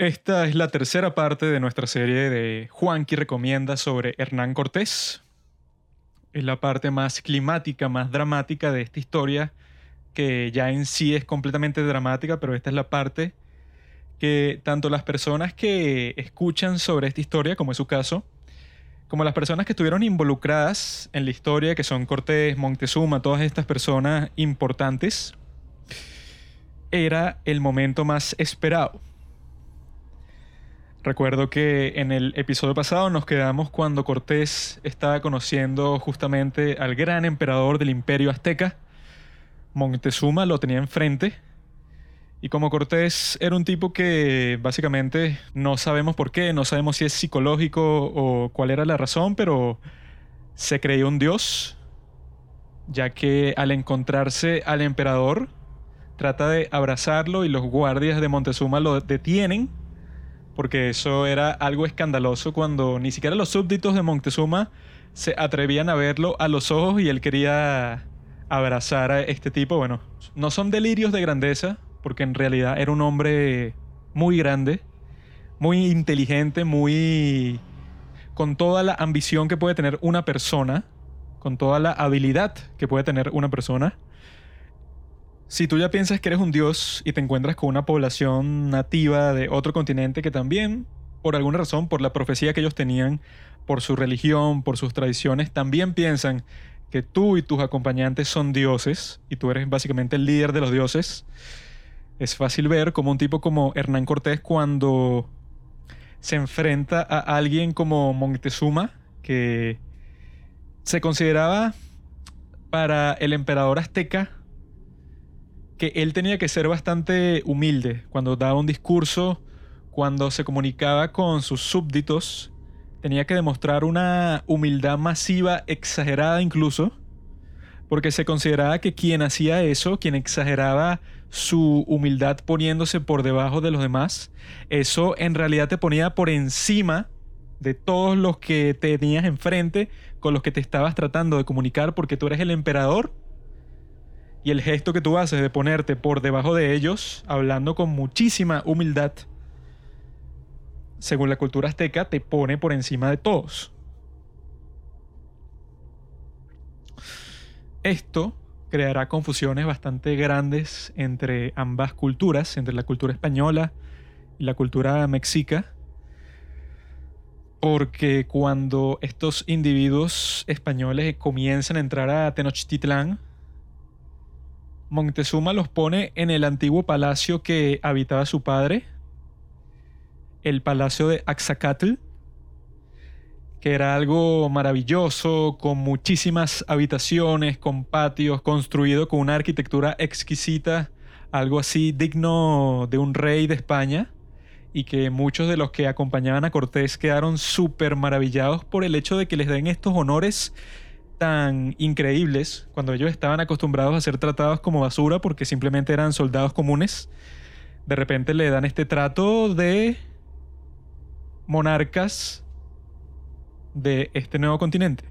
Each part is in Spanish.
Esta es la tercera parte de nuestra serie de Juanqui recomienda sobre Hernán Cortés. Es la parte más climática, más dramática de esta historia, que ya en sí es completamente dramática, pero esta es la parte que tanto las personas que escuchan sobre esta historia, como es su caso, como las personas que estuvieron involucradas en la historia, que son Cortés, Montezuma, todas estas personas importantes, era el momento más esperado Recuerdo que en el episodio pasado nos quedamos cuando Cortés estaba conociendo justamente al gran emperador del imperio azteca. Montezuma lo tenía enfrente. Y como Cortés era un tipo que básicamente no sabemos por qué, no sabemos si es psicológico o cuál era la razón, pero se creyó un dios, ya que al encontrarse al emperador, trata de abrazarlo y los guardias de Montezuma lo detienen porque eso era algo escandaloso cuando ni siquiera los súbditos de Montezuma se atrevían a verlo a los ojos y él quería abrazar a este tipo. Bueno, no son delirios de grandeza, porque en realidad era un hombre muy grande, muy inteligente, muy... con toda la ambición que puede tener una persona, con toda la habilidad que puede tener una persona. Si tú ya piensas que eres un dios y te encuentras con una población nativa de otro continente que también, por alguna razón, por la profecía que ellos tenían, por su religión, por sus tradiciones, también piensan que tú y tus acompañantes son dioses y tú eres básicamente el líder de los dioses, es fácil ver como un tipo como Hernán Cortés cuando se enfrenta a alguien como Montezuma, que se consideraba para el emperador azteca que él tenía que ser bastante humilde cuando daba un discurso, cuando se comunicaba con sus súbditos, tenía que demostrar una humildad masiva, exagerada incluso, porque se consideraba que quien hacía eso, quien exageraba su humildad poniéndose por debajo de los demás, eso en realidad te ponía por encima de todos los que tenías enfrente, con los que te estabas tratando de comunicar, porque tú eres el emperador y el gesto que tú haces de ponerte por debajo de ellos, hablando con muchísima humildad, según la cultura azteca, te pone por encima de todos. Esto creará confusiones bastante grandes entre ambas culturas, entre la cultura española y la cultura mexica, porque cuando estos individuos españoles comienzan a entrar a Tenochtitlán, Montezuma los pone en el antiguo palacio que habitaba su padre, el palacio de Axacatl, que era algo maravilloso, con muchísimas habitaciones, con patios, construido con una arquitectura exquisita, algo así digno de un rey de España, y que muchos de los que acompañaban a Cortés quedaron súper maravillados por el hecho de que les den estos honores tan increíbles cuando ellos estaban acostumbrados a ser tratados como basura porque simplemente eran soldados comunes. De repente le dan este trato de monarcas de este nuevo continente.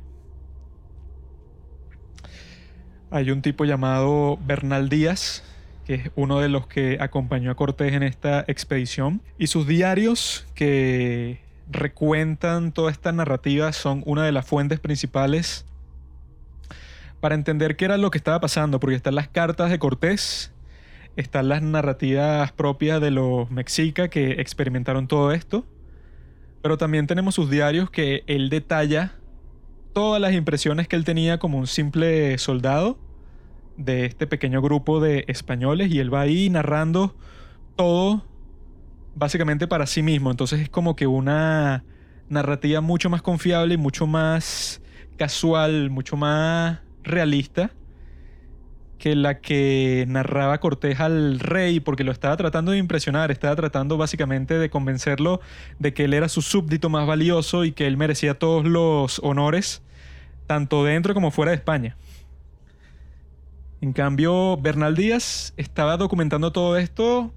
Hay un tipo llamado Bernal Díaz, que es uno de los que acompañó a Cortés en esta expedición, y sus diarios que recuentan toda esta narrativa son una de las fuentes principales para entender qué era lo que estaba pasando, porque están las cartas de Cortés, están las narrativas propias de los mexicas que experimentaron todo esto, pero también tenemos sus diarios que él detalla todas las impresiones que él tenía como un simple soldado de este pequeño grupo de españoles y él va ahí narrando todo básicamente para sí mismo, entonces es como que una narrativa mucho más confiable y mucho más casual, mucho más realista que la que narraba Cortés al rey, porque lo estaba tratando de impresionar, estaba tratando básicamente de convencerlo de que él era su súbdito más valioso y que él merecía todos los honores, tanto dentro como fuera de España. En cambio, Bernal Díaz estaba documentando todo esto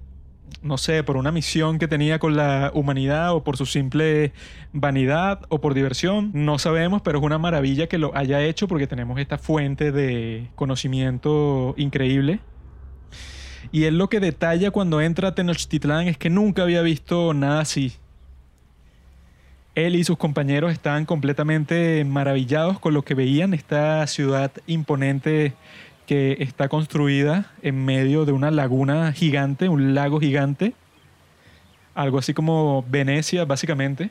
no sé, por una misión que tenía con la humanidad o por su simple vanidad o por diversión, no sabemos, pero es una maravilla que lo haya hecho porque tenemos esta fuente de conocimiento increíble. Y él lo que detalla cuando entra a Tenochtitlán es que nunca había visto nada así. Él y sus compañeros estaban completamente maravillados con lo que veían, esta ciudad imponente que está construida en medio de una laguna gigante, un lago gigante, algo así como Venecia básicamente,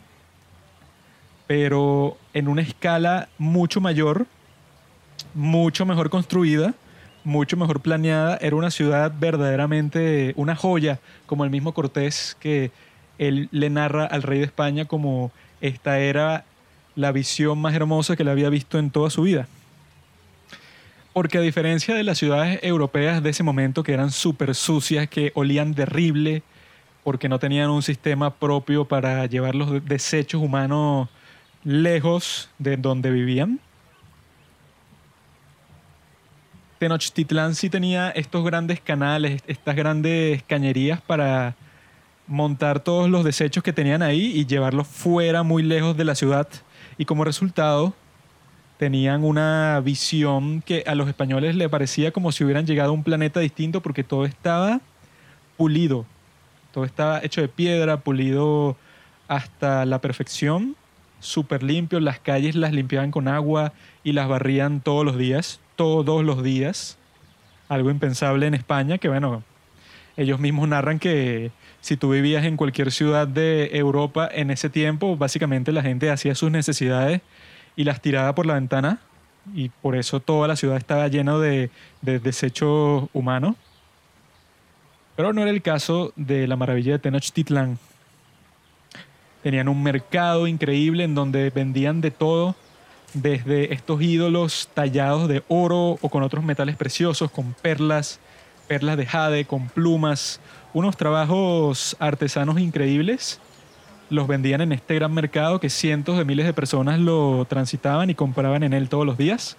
pero en una escala mucho mayor, mucho mejor construida, mucho mejor planeada, era una ciudad verdaderamente una joya, como el mismo Cortés que él le narra al rey de España como esta era la visión más hermosa que le había visto en toda su vida. Porque a diferencia de las ciudades europeas de ese momento, que eran súper sucias, que olían terrible, porque no tenían un sistema propio para llevar los desechos humanos lejos de donde vivían, Tenochtitlán sí tenía estos grandes canales, estas grandes cañerías para montar todos los desechos que tenían ahí y llevarlos fuera, muy lejos de la ciudad. Y como resultado, tenían una visión que a los españoles le parecía como si hubieran llegado a un planeta distinto porque todo estaba pulido. Todo estaba hecho de piedra, pulido hasta la perfección, súper limpio. Las calles las limpiaban con agua y las barrían todos los días, todos los días. Algo impensable en España que, bueno, ellos mismos narran que si tú vivías en cualquier ciudad de Europa en ese tiempo, básicamente la gente hacía sus necesidades y las tiraba por la ventana y por eso toda la ciudad estaba llena de, de desechos humanos. Pero no era el caso de la maravilla de Tenochtitlán. Tenían un mercado increíble en donde vendían de todo, desde estos ídolos tallados de oro o con otros metales preciosos, con perlas, perlas de jade, con plumas, unos trabajos artesanos increíbles. Los vendían en este gran mercado que cientos de miles de personas lo transitaban y compraban en él todos los días.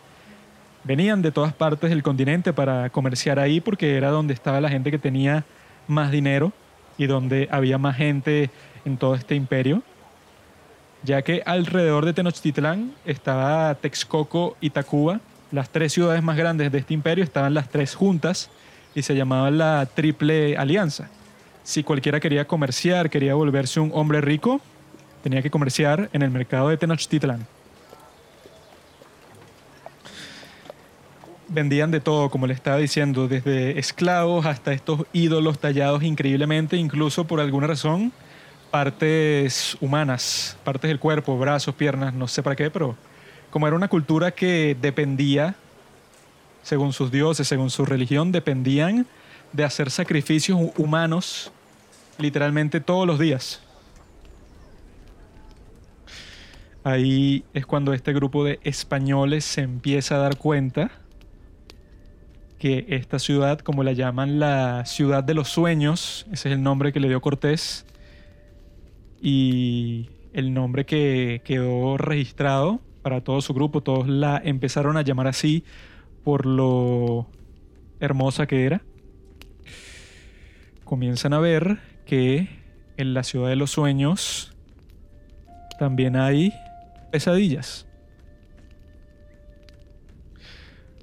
Venían de todas partes del continente para comerciar ahí porque era donde estaba la gente que tenía más dinero y donde había más gente en todo este imperio. Ya que alrededor de Tenochtitlán estaba Texcoco y Tacuba, las tres ciudades más grandes de este imperio, estaban las tres juntas y se llamaba la Triple Alianza. Si cualquiera quería comerciar, quería volverse un hombre rico, tenía que comerciar en el mercado de Tenochtitlán. Vendían de todo, como le estaba diciendo, desde esclavos hasta estos ídolos tallados increíblemente, incluso por alguna razón, partes humanas, partes del cuerpo, brazos, piernas, no sé para qué, pero como era una cultura que dependía según sus dioses, según su religión, dependían de hacer sacrificios humanos literalmente todos los días. Ahí es cuando este grupo de españoles se empieza a dar cuenta que esta ciudad, como la llaman la ciudad de los sueños, ese es el nombre que le dio Cortés, y el nombre que quedó registrado para todo su grupo, todos la empezaron a llamar así por lo hermosa que era, comienzan a ver que en la ciudad de los sueños también hay pesadillas.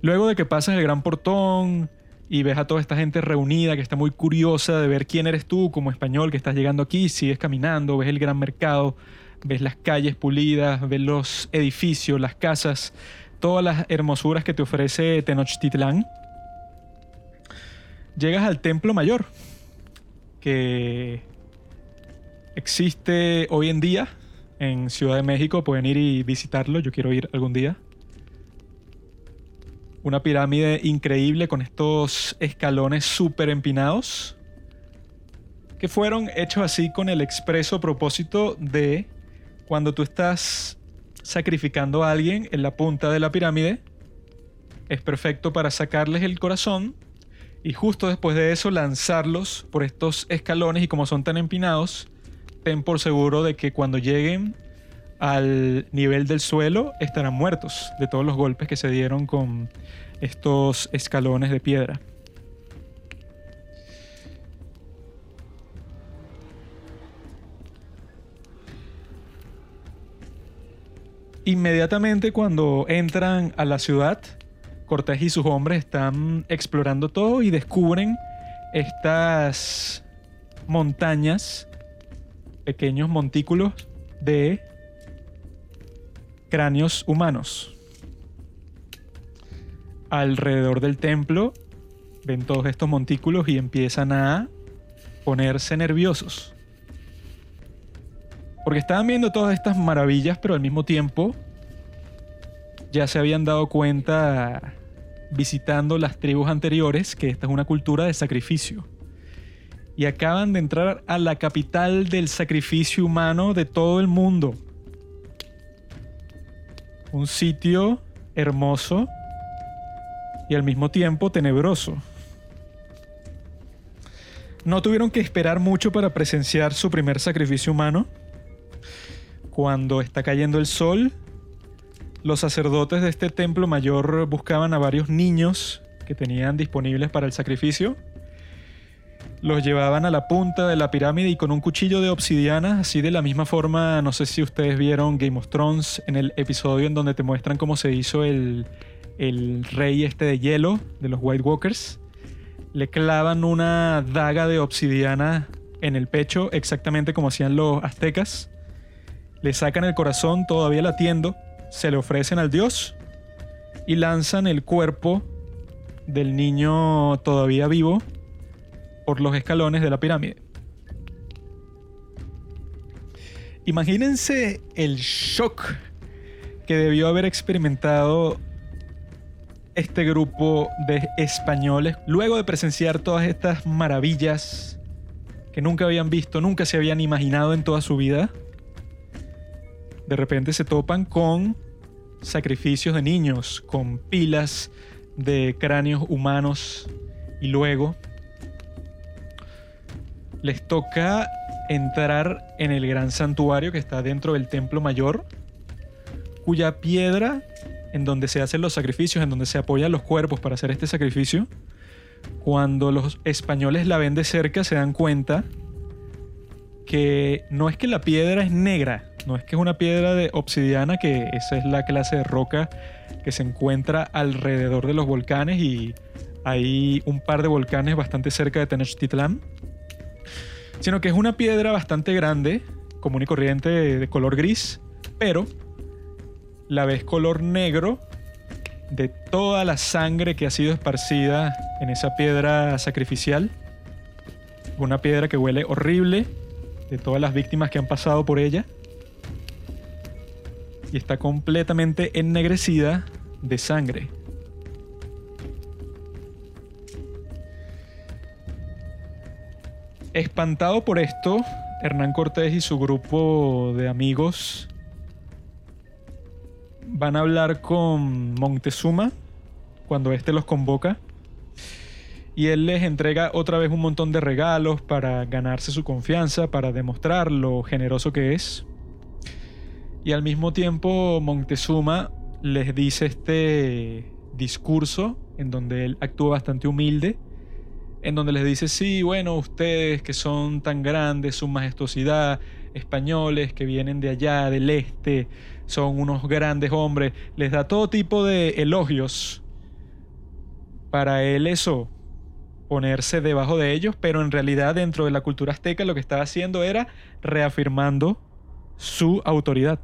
Luego de que pasas el gran portón y ves a toda esta gente reunida que está muy curiosa de ver quién eres tú como español que estás llegando aquí, sigues caminando, ves el gran mercado, ves las calles pulidas, ves los edificios, las casas, todas las hermosuras que te ofrece Tenochtitlán, llegas al Templo Mayor, que existe hoy en día en Ciudad de México. Pueden ir y visitarlo, yo quiero ir algún día. Una pirámide increíble con estos escalones súper empinados, que fueron hechos así con el expreso propósito de cuando tú estás sacrificando a alguien en la punta de la pirámide, es perfecto para sacarles el corazón y justo después de eso lanzarlos por estos escalones y como son tan empinados, ten por seguro de que cuando lleguen al nivel del suelo estarán muertos de todos los golpes que se dieron con estos escalones de piedra. Inmediatamente cuando entran a la ciudad, Cortés y sus hombres están explorando todo y descubren estas montañas, pequeños montículos de cráneos humanos. Alrededor del templo ven todos estos montículos y empiezan a ponerse nerviosos. Porque estaban viendo todas estas maravillas, pero al mismo tiempo ya se habían dado cuenta visitando las tribus anteriores que esta es una cultura de sacrificio. Y acaban de entrar a la capital del sacrificio humano de todo el mundo. Un sitio hermoso y al mismo tiempo tenebroso. No tuvieron que esperar mucho para presenciar su primer sacrificio humano. Cuando está cayendo el sol, los sacerdotes de este templo mayor buscaban a varios niños que tenían disponibles para el sacrificio. Los llevaban a la punta de la pirámide y con un cuchillo de obsidiana, así de la misma forma, no sé si ustedes vieron Game of Thrones en el episodio en donde te muestran cómo se hizo el, el rey este de hielo de los White Walkers. Le clavan una daga de obsidiana en el pecho, exactamente como hacían los aztecas. Le sacan el corazón todavía latiendo se le ofrecen al dios y lanzan el cuerpo del niño todavía vivo por los escalones de la pirámide. Imagínense el shock que debió haber experimentado este grupo de españoles luego de presenciar todas estas maravillas que nunca habían visto, nunca se habían imaginado en toda su vida de repente se topan con sacrificios de niños, con pilas de cráneos humanos y luego les toca entrar en el gran santuario que está dentro del templo mayor, cuya piedra en donde se hacen los sacrificios, en donde se apoyan los cuerpos para hacer este sacrificio, cuando los españoles la ven de cerca se dan cuenta que no es que la piedra es negra, no es que es una piedra de obsidiana, que esa es la clase de roca que se encuentra alrededor de los volcanes y hay un par de volcanes bastante cerca de Tenochtitlán, sino que es una piedra bastante grande, común y corriente de color gris, pero la ves color negro de toda la sangre que ha sido esparcida en esa piedra sacrificial. Una piedra que huele horrible, de todas las víctimas que han pasado por ella. Y está completamente ennegrecida de sangre. Espantado por esto, Hernán Cortés y su grupo de amigos van a hablar con Montezuma cuando éste los convoca y él les entrega otra vez un montón de regalos para ganarse su confianza, para demostrar lo generoso que es. Y al mismo tiempo Montezuma les dice este discurso en donde él actúa bastante humilde, en donde les dice, sí, bueno, ustedes que son tan grandes, su majestuosidad, españoles que vienen de allá, del este, son unos grandes hombres, les da todo tipo de elogios. Para él eso, ponerse debajo de ellos, pero en realidad dentro de la cultura azteca lo que estaba haciendo era reafirmando su autoridad.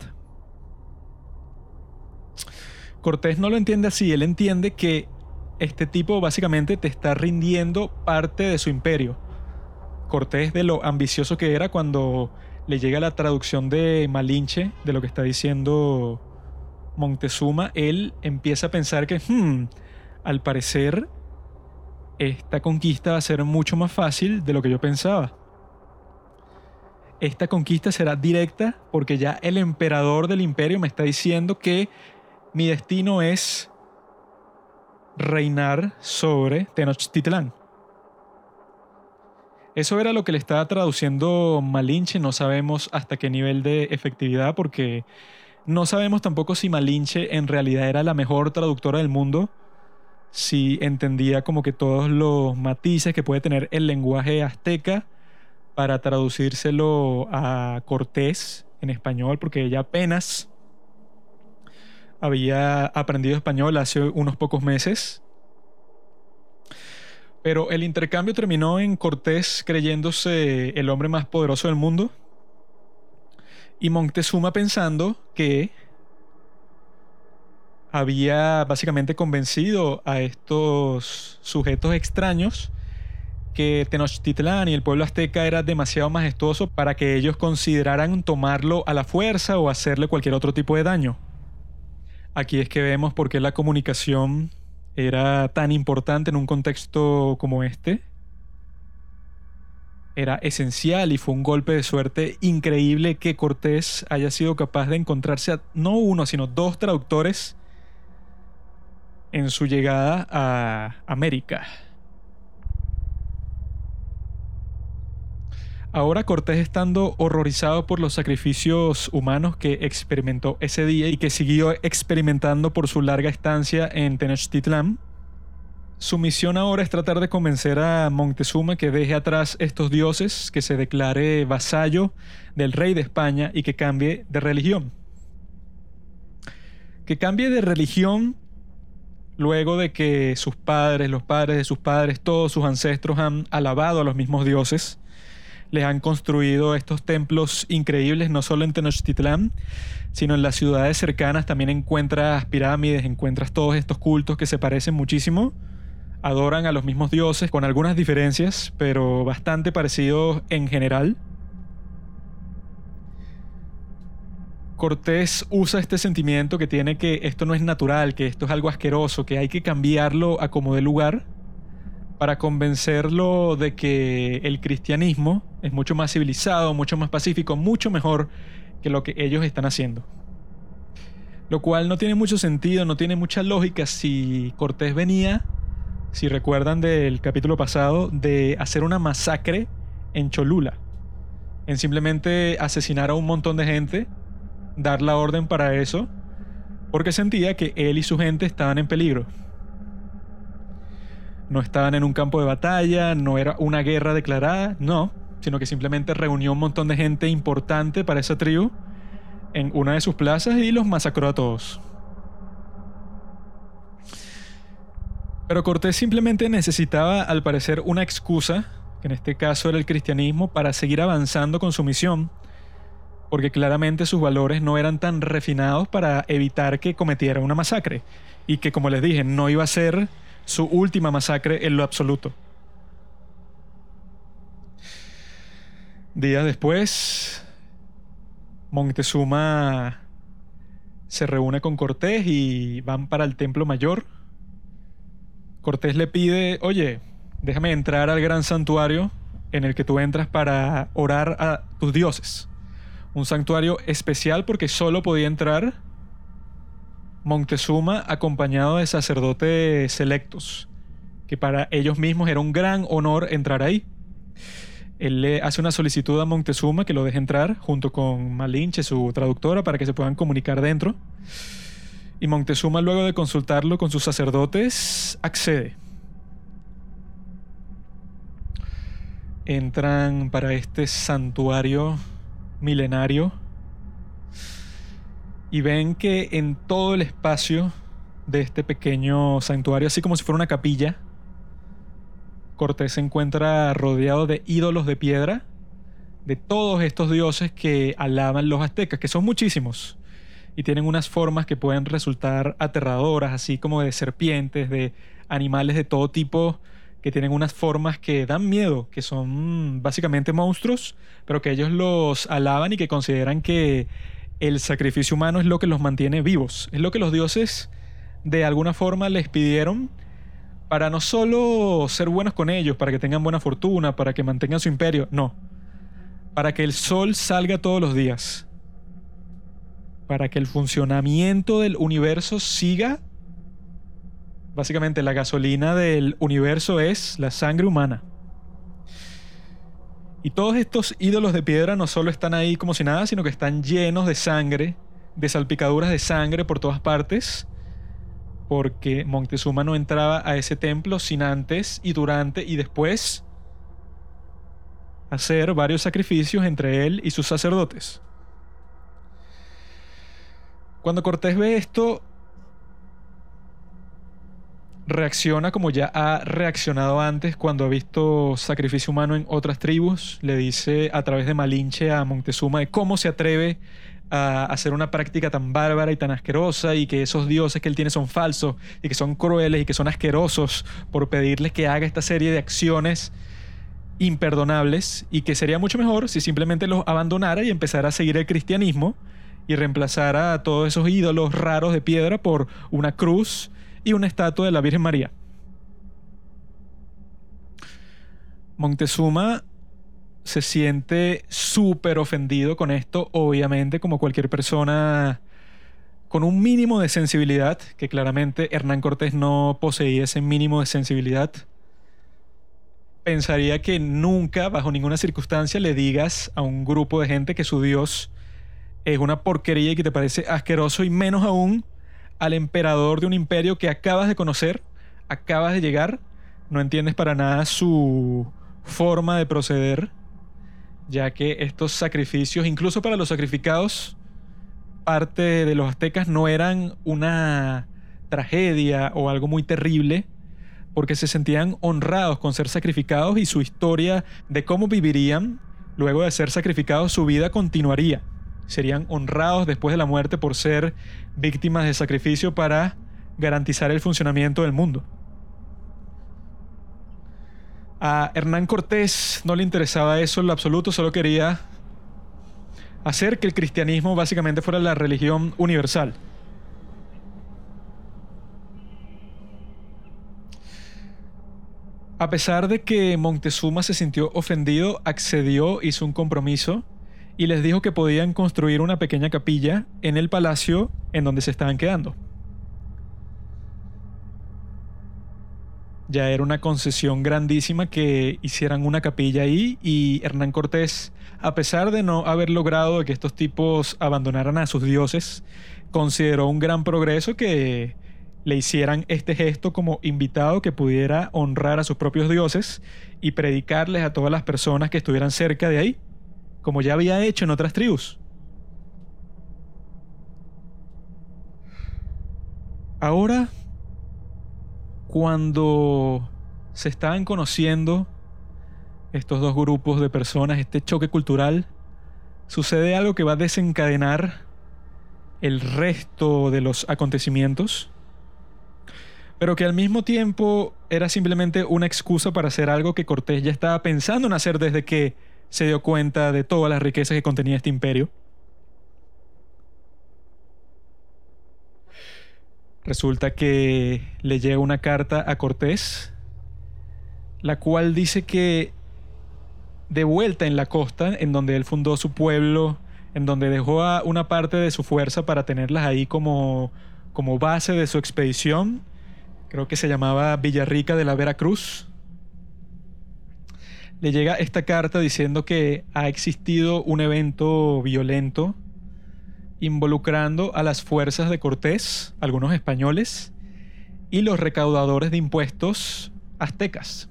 Cortés no lo entiende así, él entiende que este tipo básicamente te está rindiendo parte de su imperio. Cortés de lo ambicioso que era cuando le llega la traducción de Malinche, de lo que está diciendo Montezuma, él empieza a pensar que, hmm, al parecer, esta conquista va a ser mucho más fácil de lo que yo pensaba. Esta conquista será directa porque ya el emperador del imperio me está diciendo que mi destino es reinar sobre Tenochtitlán. Eso era lo que le estaba traduciendo Malinche, no sabemos hasta qué nivel de efectividad porque no sabemos tampoco si Malinche en realidad era la mejor traductora del mundo si entendía como que todos los matices que puede tener el lenguaje azteca para traducírselo a Cortés en español, porque ella apenas había aprendido español hace unos pocos meses. Pero el intercambio terminó en Cortés creyéndose el hombre más poderoso del mundo y Montezuma pensando que había básicamente convencido a estos sujetos extraños que Tenochtitlán y el pueblo azteca era demasiado majestuoso para que ellos consideraran tomarlo a la fuerza o hacerle cualquier otro tipo de daño. Aquí es que vemos por qué la comunicación era tan importante en un contexto como este. Era esencial y fue un golpe de suerte increíble que Cortés haya sido capaz de encontrarse a no uno, sino dos traductores en su llegada a América. Ahora Cortés estando horrorizado por los sacrificios humanos que experimentó ese día y que siguió experimentando por su larga estancia en Tenochtitlán, su misión ahora es tratar de convencer a Montezuma que deje atrás estos dioses, que se declare vasallo del rey de España y que cambie de religión. Que cambie de religión luego de que sus padres, los padres de sus padres, todos sus ancestros han alabado a los mismos dioses les han construido estos templos increíbles, no solo en Tenochtitlán, sino en las ciudades cercanas. También encuentras pirámides, encuentras todos estos cultos que se parecen muchísimo, adoran a los mismos dioses con algunas diferencias, pero bastante parecidos en general. Cortés usa este sentimiento que tiene que esto no es natural, que esto es algo asqueroso, que hay que cambiarlo a como de lugar para convencerlo de que el cristianismo es mucho más civilizado, mucho más pacífico, mucho mejor que lo que ellos están haciendo. Lo cual no tiene mucho sentido, no tiene mucha lógica si Cortés venía, si recuerdan del capítulo pasado, de hacer una masacre en Cholula, en simplemente asesinar a un montón de gente, dar la orden para eso, porque sentía que él y su gente estaban en peligro no estaban en un campo de batalla, no era una guerra declarada, no, sino que simplemente reunió un montón de gente importante para esa tribu en una de sus plazas y los masacró a todos. Pero Cortés simplemente necesitaba, al parecer, una excusa, que en este caso era el cristianismo, para seguir avanzando con su misión, porque claramente sus valores no eran tan refinados para evitar que cometiera una masacre, y que, como les dije, no iba a ser su última masacre en lo absoluto. Días después, Montezuma se reúne con Cortés y van para el templo mayor. Cortés le pide, oye, déjame entrar al gran santuario en el que tú entras para orar a tus dioses. Un santuario especial porque solo podía entrar Montezuma acompañado de sacerdotes selectos, que para ellos mismos era un gran honor entrar ahí. Él le hace una solicitud a Montezuma que lo deje entrar junto con Malinche, su traductora, para que se puedan comunicar dentro. Y Montezuma, luego de consultarlo con sus sacerdotes, accede. Entran para este santuario milenario y ven que en todo el espacio de este pequeño santuario, así como si fuera una capilla, Cortés se encuentra rodeado de ídolos de piedra, de todos estos dioses que alaban los aztecas, que son muchísimos, y tienen unas formas que pueden resultar aterradoras, así como de serpientes, de animales de todo tipo, que tienen unas formas que dan miedo, que son básicamente monstruos, pero que ellos los alaban y que consideran que el sacrificio humano es lo que los mantiene vivos, es lo que los dioses de alguna forma les pidieron para no solo ser buenos con ellos, para que tengan buena fortuna, para que mantengan su imperio, no, para que el sol salga todos los días, para que el funcionamiento del universo siga. Básicamente la gasolina del universo es la sangre humana. Y todos estos ídolos de piedra no solo están ahí como si nada, sino que están llenos de sangre, de salpicaduras de sangre por todas partes, porque Montezuma no entraba a ese templo sin antes y durante y después hacer varios sacrificios entre él y sus sacerdotes. Cuando Cortés ve esto, reacciona como ya ha reaccionado antes cuando ha visto sacrificio humano en otras tribus. Le dice a través de Malinche a Montezuma de cómo se atreve a hacer una práctica tan bárbara y tan asquerosa y que esos dioses que él tiene son falsos y que son crueles y que son asquerosos por pedirles que haga esta serie de acciones imperdonables y que sería mucho mejor si simplemente los abandonara y empezara a seguir el cristianismo y reemplazara a todos esos ídolos raros de piedra por una cruz y una estatua de la Virgen María. Montezuma se siente súper ofendido con esto, obviamente, como cualquier persona con un mínimo de sensibilidad, que claramente Hernán Cortés no poseía ese mínimo de sensibilidad. Pensaría que nunca, bajo ninguna circunstancia, le digas a un grupo de gente que su Dios es una porquería y que te parece asqueroso, y menos aún al emperador de un imperio que acabas de conocer, acabas de llegar, no entiendes para nada su forma de proceder, ya que estos sacrificios, incluso para los sacrificados, parte de los aztecas no eran una tragedia o algo muy terrible, porque se sentían honrados con ser sacrificados y su historia de cómo vivirían luego de ser sacrificados, su vida continuaría serían honrados después de la muerte por ser víctimas de sacrificio para garantizar el funcionamiento del mundo. A Hernán Cortés no le interesaba eso en lo absoluto, solo quería hacer que el cristianismo básicamente fuera la religión universal. A pesar de que Montezuma se sintió ofendido, accedió, hizo un compromiso y les dijo que podían construir una pequeña capilla en el palacio en donde se estaban quedando. Ya era una concesión grandísima que hicieran una capilla ahí y Hernán Cortés, a pesar de no haber logrado que estos tipos abandonaran a sus dioses, consideró un gran progreso que le hicieran este gesto como invitado que pudiera honrar a sus propios dioses y predicarles a todas las personas que estuvieran cerca de ahí como ya había hecho en otras tribus. Ahora, cuando se estaban conociendo estos dos grupos de personas, este choque cultural, sucede algo que va a desencadenar el resto de los acontecimientos, pero que al mismo tiempo era simplemente una excusa para hacer algo que Cortés ya estaba pensando en hacer desde que se dio cuenta de todas las riquezas que contenía este imperio. Resulta que le llega una carta a Cortés, la cual dice que de vuelta en la costa, en donde él fundó su pueblo, en donde dejó a una parte de su fuerza para tenerlas ahí como, como base de su expedición, creo que se llamaba Villarrica de la Veracruz, le llega esta carta diciendo que ha existido un evento violento involucrando a las fuerzas de Cortés, algunos españoles, y los recaudadores de impuestos aztecas.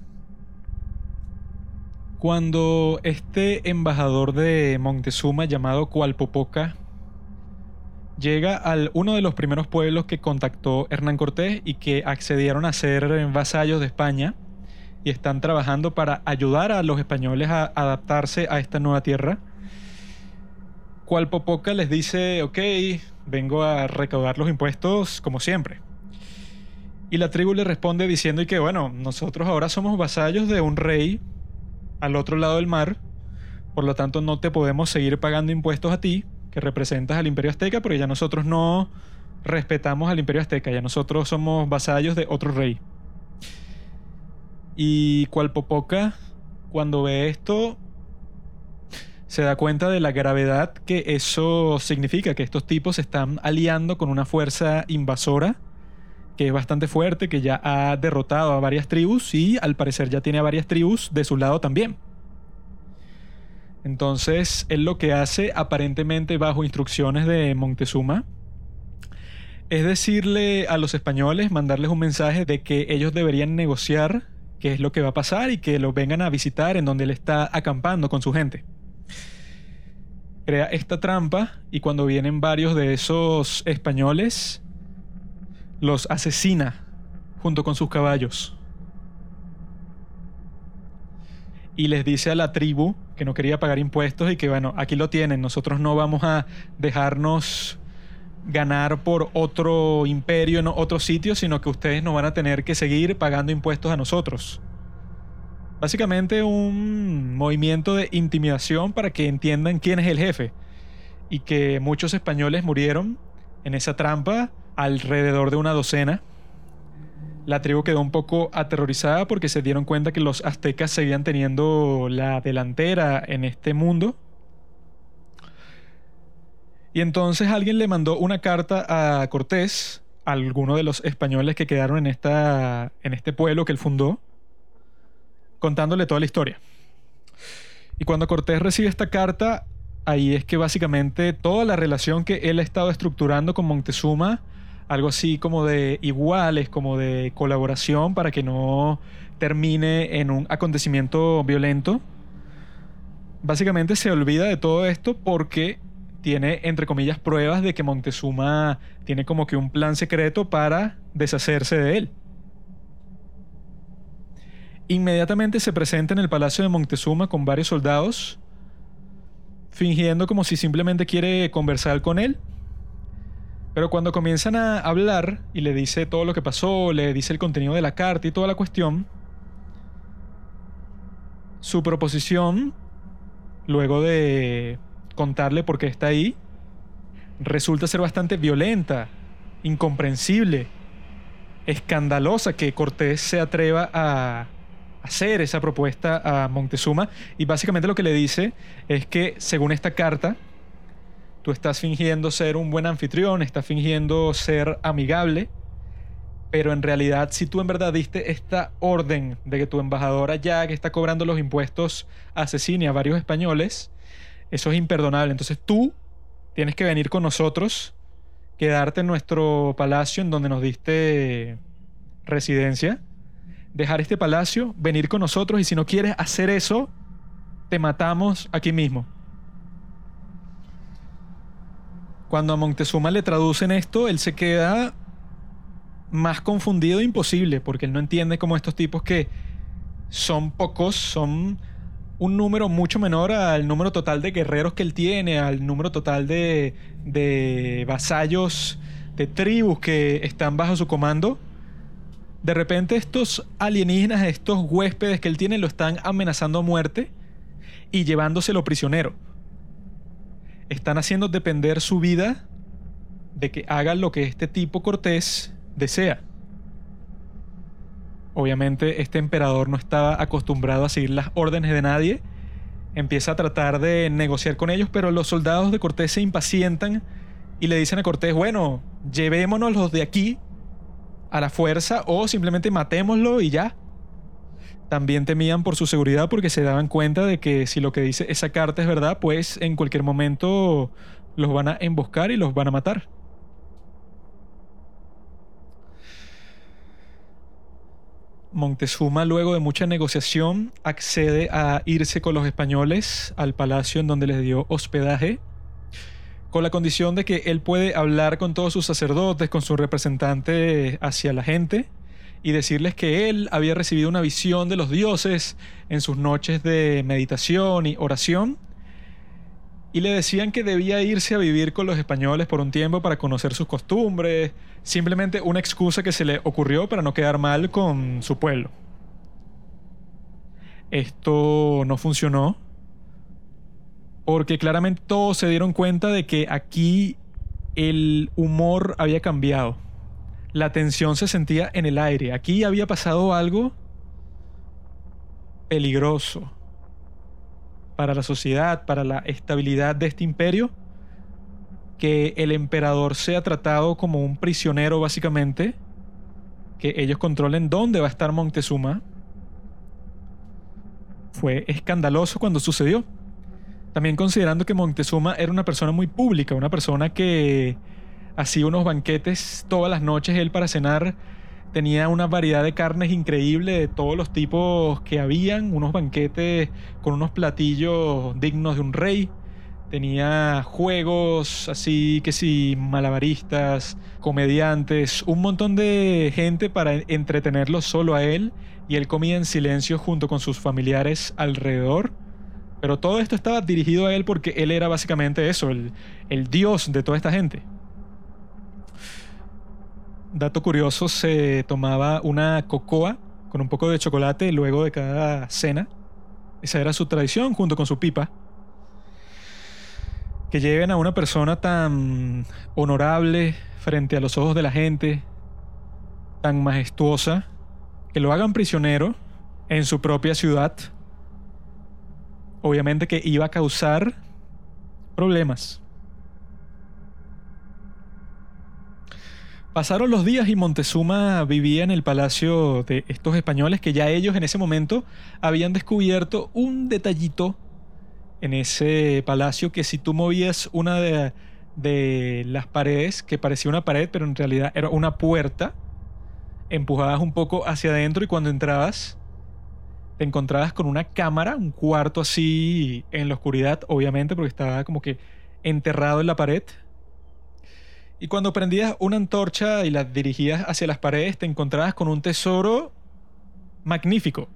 Cuando este embajador de Montezuma llamado Cualpopoca llega al uno de los primeros pueblos que contactó Hernán Cortés y que accedieron a ser vasallos de España, y están trabajando para ayudar a los españoles a adaptarse a esta nueva tierra. Cual Popoca les dice, ok, vengo a recaudar los impuestos como siempre. Y la tribu le responde diciendo que bueno, nosotros ahora somos vasallos de un rey al otro lado del mar, por lo tanto no te podemos seguir pagando impuestos a ti, que representas al imperio azteca, porque ya nosotros no respetamos al imperio azteca, ya nosotros somos vasallos de otro rey. Y Popoca, cuando ve esto, se da cuenta de la gravedad que eso significa, que estos tipos se están aliando con una fuerza invasora que es bastante fuerte, que ya ha derrotado a varias tribus y al parecer ya tiene a varias tribus de su lado también. Entonces, él lo que hace, aparentemente bajo instrucciones de Montezuma, es decirle a los españoles, mandarles un mensaje de que ellos deberían negociar qué es lo que va a pasar y que lo vengan a visitar en donde él está acampando con su gente. Crea esta trampa y cuando vienen varios de esos españoles, los asesina junto con sus caballos. Y les dice a la tribu que no quería pagar impuestos y que bueno, aquí lo tienen, nosotros no vamos a dejarnos ganar por otro imperio en otro sitio, sino que ustedes nos van a tener que seguir pagando impuestos a nosotros. Básicamente un movimiento de intimidación para que entiendan quién es el jefe. Y que muchos españoles murieron en esa trampa, alrededor de una docena. La tribu quedó un poco aterrorizada porque se dieron cuenta que los aztecas seguían teniendo la delantera en este mundo y entonces alguien le mandó una carta a Cortés, a alguno de los españoles que quedaron en, esta, en este pueblo que él fundó, contándole toda la historia. Y cuando Cortés recibe esta carta, ahí es que básicamente toda la relación que él ha estado estructurando con Montezuma, algo así como de iguales, como de colaboración para que no termine en un acontecimiento violento, básicamente se olvida de todo esto porque tiene, entre comillas, pruebas de que Montezuma tiene como que un plan secreto para deshacerse de él. Inmediatamente se presenta en el palacio de Montezuma con varios soldados, fingiendo como si simplemente quiere conversar con él. Pero cuando comienzan a hablar y le dice todo lo que pasó, le dice el contenido de la carta y toda la cuestión, su proposición, luego de contarle por qué está ahí, resulta ser bastante violenta, incomprensible, escandalosa que Cortés se atreva a hacer esa propuesta a Montezuma. Y básicamente lo que le dice es que según esta carta tú estás fingiendo ser un buen anfitrión, estás fingiendo ser amigable, pero en realidad si tú en verdad diste esta orden de que tu embajadora ya que está cobrando los impuestos asesine a varios españoles, eso es imperdonable. Entonces tú tienes que venir con nosotros, quedarte en nuestro palacio en donde nos diste residencia, dejar este palacio, venir con nosotros y si no quieres hacer eso, te matamos aquí mismo. Cuando a Montezuma le traducen esto, él se queda más confundido imposible, porque él no entiende cómo estos tipos que son pocos, son un número mucho menor al número total de guerreros que él tiene, al número total de, de vasallos, de tribus que están bajo su comando. De repente estos alienígenas, estos huéspedes que él tiene, lo están amenazando a muerte y llevándoselo prisionero. Están haciendo depender su vida de que haga lo que este tipo Cortés desea. Obviamente este emperador no estaba acostumbrado a seguir las órdenes de nadie. Empieza a tratar de negociar con ellos, pero los soldados de Cortés se impacientan y le dicen a Cortés, bueno, llevémonos los de aquí a la fuerza o simplemente matémoslo y ya. También temían por su seguridad porque se daban cuenta de que si lo que dice esa carta es verdad, pues en cualquier momento los van a emboscar y los van a matar. Montezuma, luego de mucha negociación, accede a irse con los españoles al palacio en donde les dio hospedaje, con la condición de que él puede hablar con todos sus sacerdotes, con su representante hacia la gente, y decirles que él había recibido una visión de los dioses en sus noches de meditación y oración, y le decían que debía irse a vivir con los españoles por un tiempo para conocer sus costumbres, simplemente una excusa que se le ocurrió para no quedar mal con su pueblo. Esto no funcionó porque claramente todos se dieron cuenta de que aquí el humor había cambiado. La tensión se sentía en el aire. Aquí había pasado algo peligroso para la sociedad, para la estabilidad de este imperio, que el emperador sea tratado como un prisionero básicamente, que ellos controlen dónde va a estar Montezuma, fue escandaloso cuando sucedió. También considerando que Montezuma era una persona muy pública, una persona que hacía unos banquetes todas las noches él para cenar tenía una variedad de carnes increíble de todos los tipos que habían, unos banquetes con unos platillos dignos de un rey. Tenía juegos así que sí, malabaristas, comediantes, un montón de gente para entretenerlo solo a él y él comía en silencio junto con sus familiares alrededor. Pero todo esto estaba dirigido a él porque él era básicamente eso, el, el dios de toda esta gente. Dato curioso, se tomaba una cocoa con un poco de chocolate luego de cada cena. Esa era su tradición junto con su pipa. Que lleven a una persona tan honorable frente a los ojos de la gente, tan majestuosa, que lo hagan prisionero en su propia ciudad, obviamente que iba a causar problemas. Pasaron los días y Montezuma vivía en el palacio de estos españoles que ya ellos en ese momento habían descubierto un detallito en ese palacio que si tú movías una de, las paredes, que parecía una pared pero en realidad era una puerta, empujabas un poco hacia adentro y cuando entrabas te encontrabas con una cámara, un cuarto así en la oscuridad, obviamente porque estaba como que enterrado en la pared y cuando prendías una antorcha y la dirigías hacia las paredes, te encontrabas con un tesoro magnífico.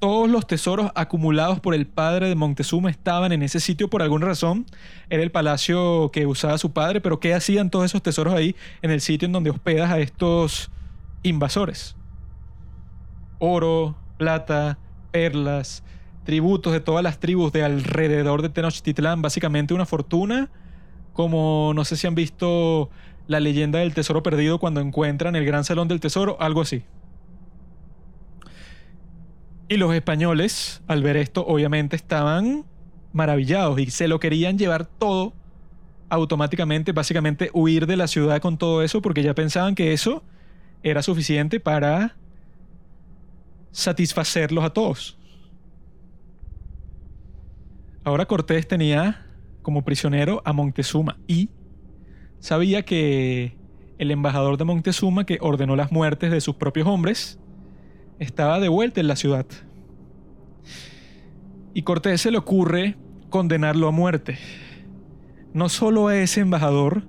Todos los tesoros acumulados por el padre de Montezuma estaban en ese sitio por alguna razón. Era el palacio que usaba su padre, pero ¿qué hacían todos esos tesoros ahí en el sitio en donde hospedas a estos invasores? Oro, plata, perlas, tributos de todas las tribus de alrededor de Tenochtitlán, básicamente una fortuna como no sé si han visto la leyenda del tesoro perdido cuando encuentran el gran salón del tesoro, algo así. Y los españoles, al ver esto, obviamente estaban maravillados y se lo querían llevar todo automáticamente, básicamente huir de la ciudad con todo eso, porque ya pensaban que eso era suficiente para satisfacerlos a todos. Ahora Cortés tenía como prisionero a Montezuma y sabía que el embajador de Montezuma que ordenó las muertes de sus propios hombres estaba de vuelta en la ciudad. Y Cortés se le ocurre condenarlo a muerte. No solo a ese embajador,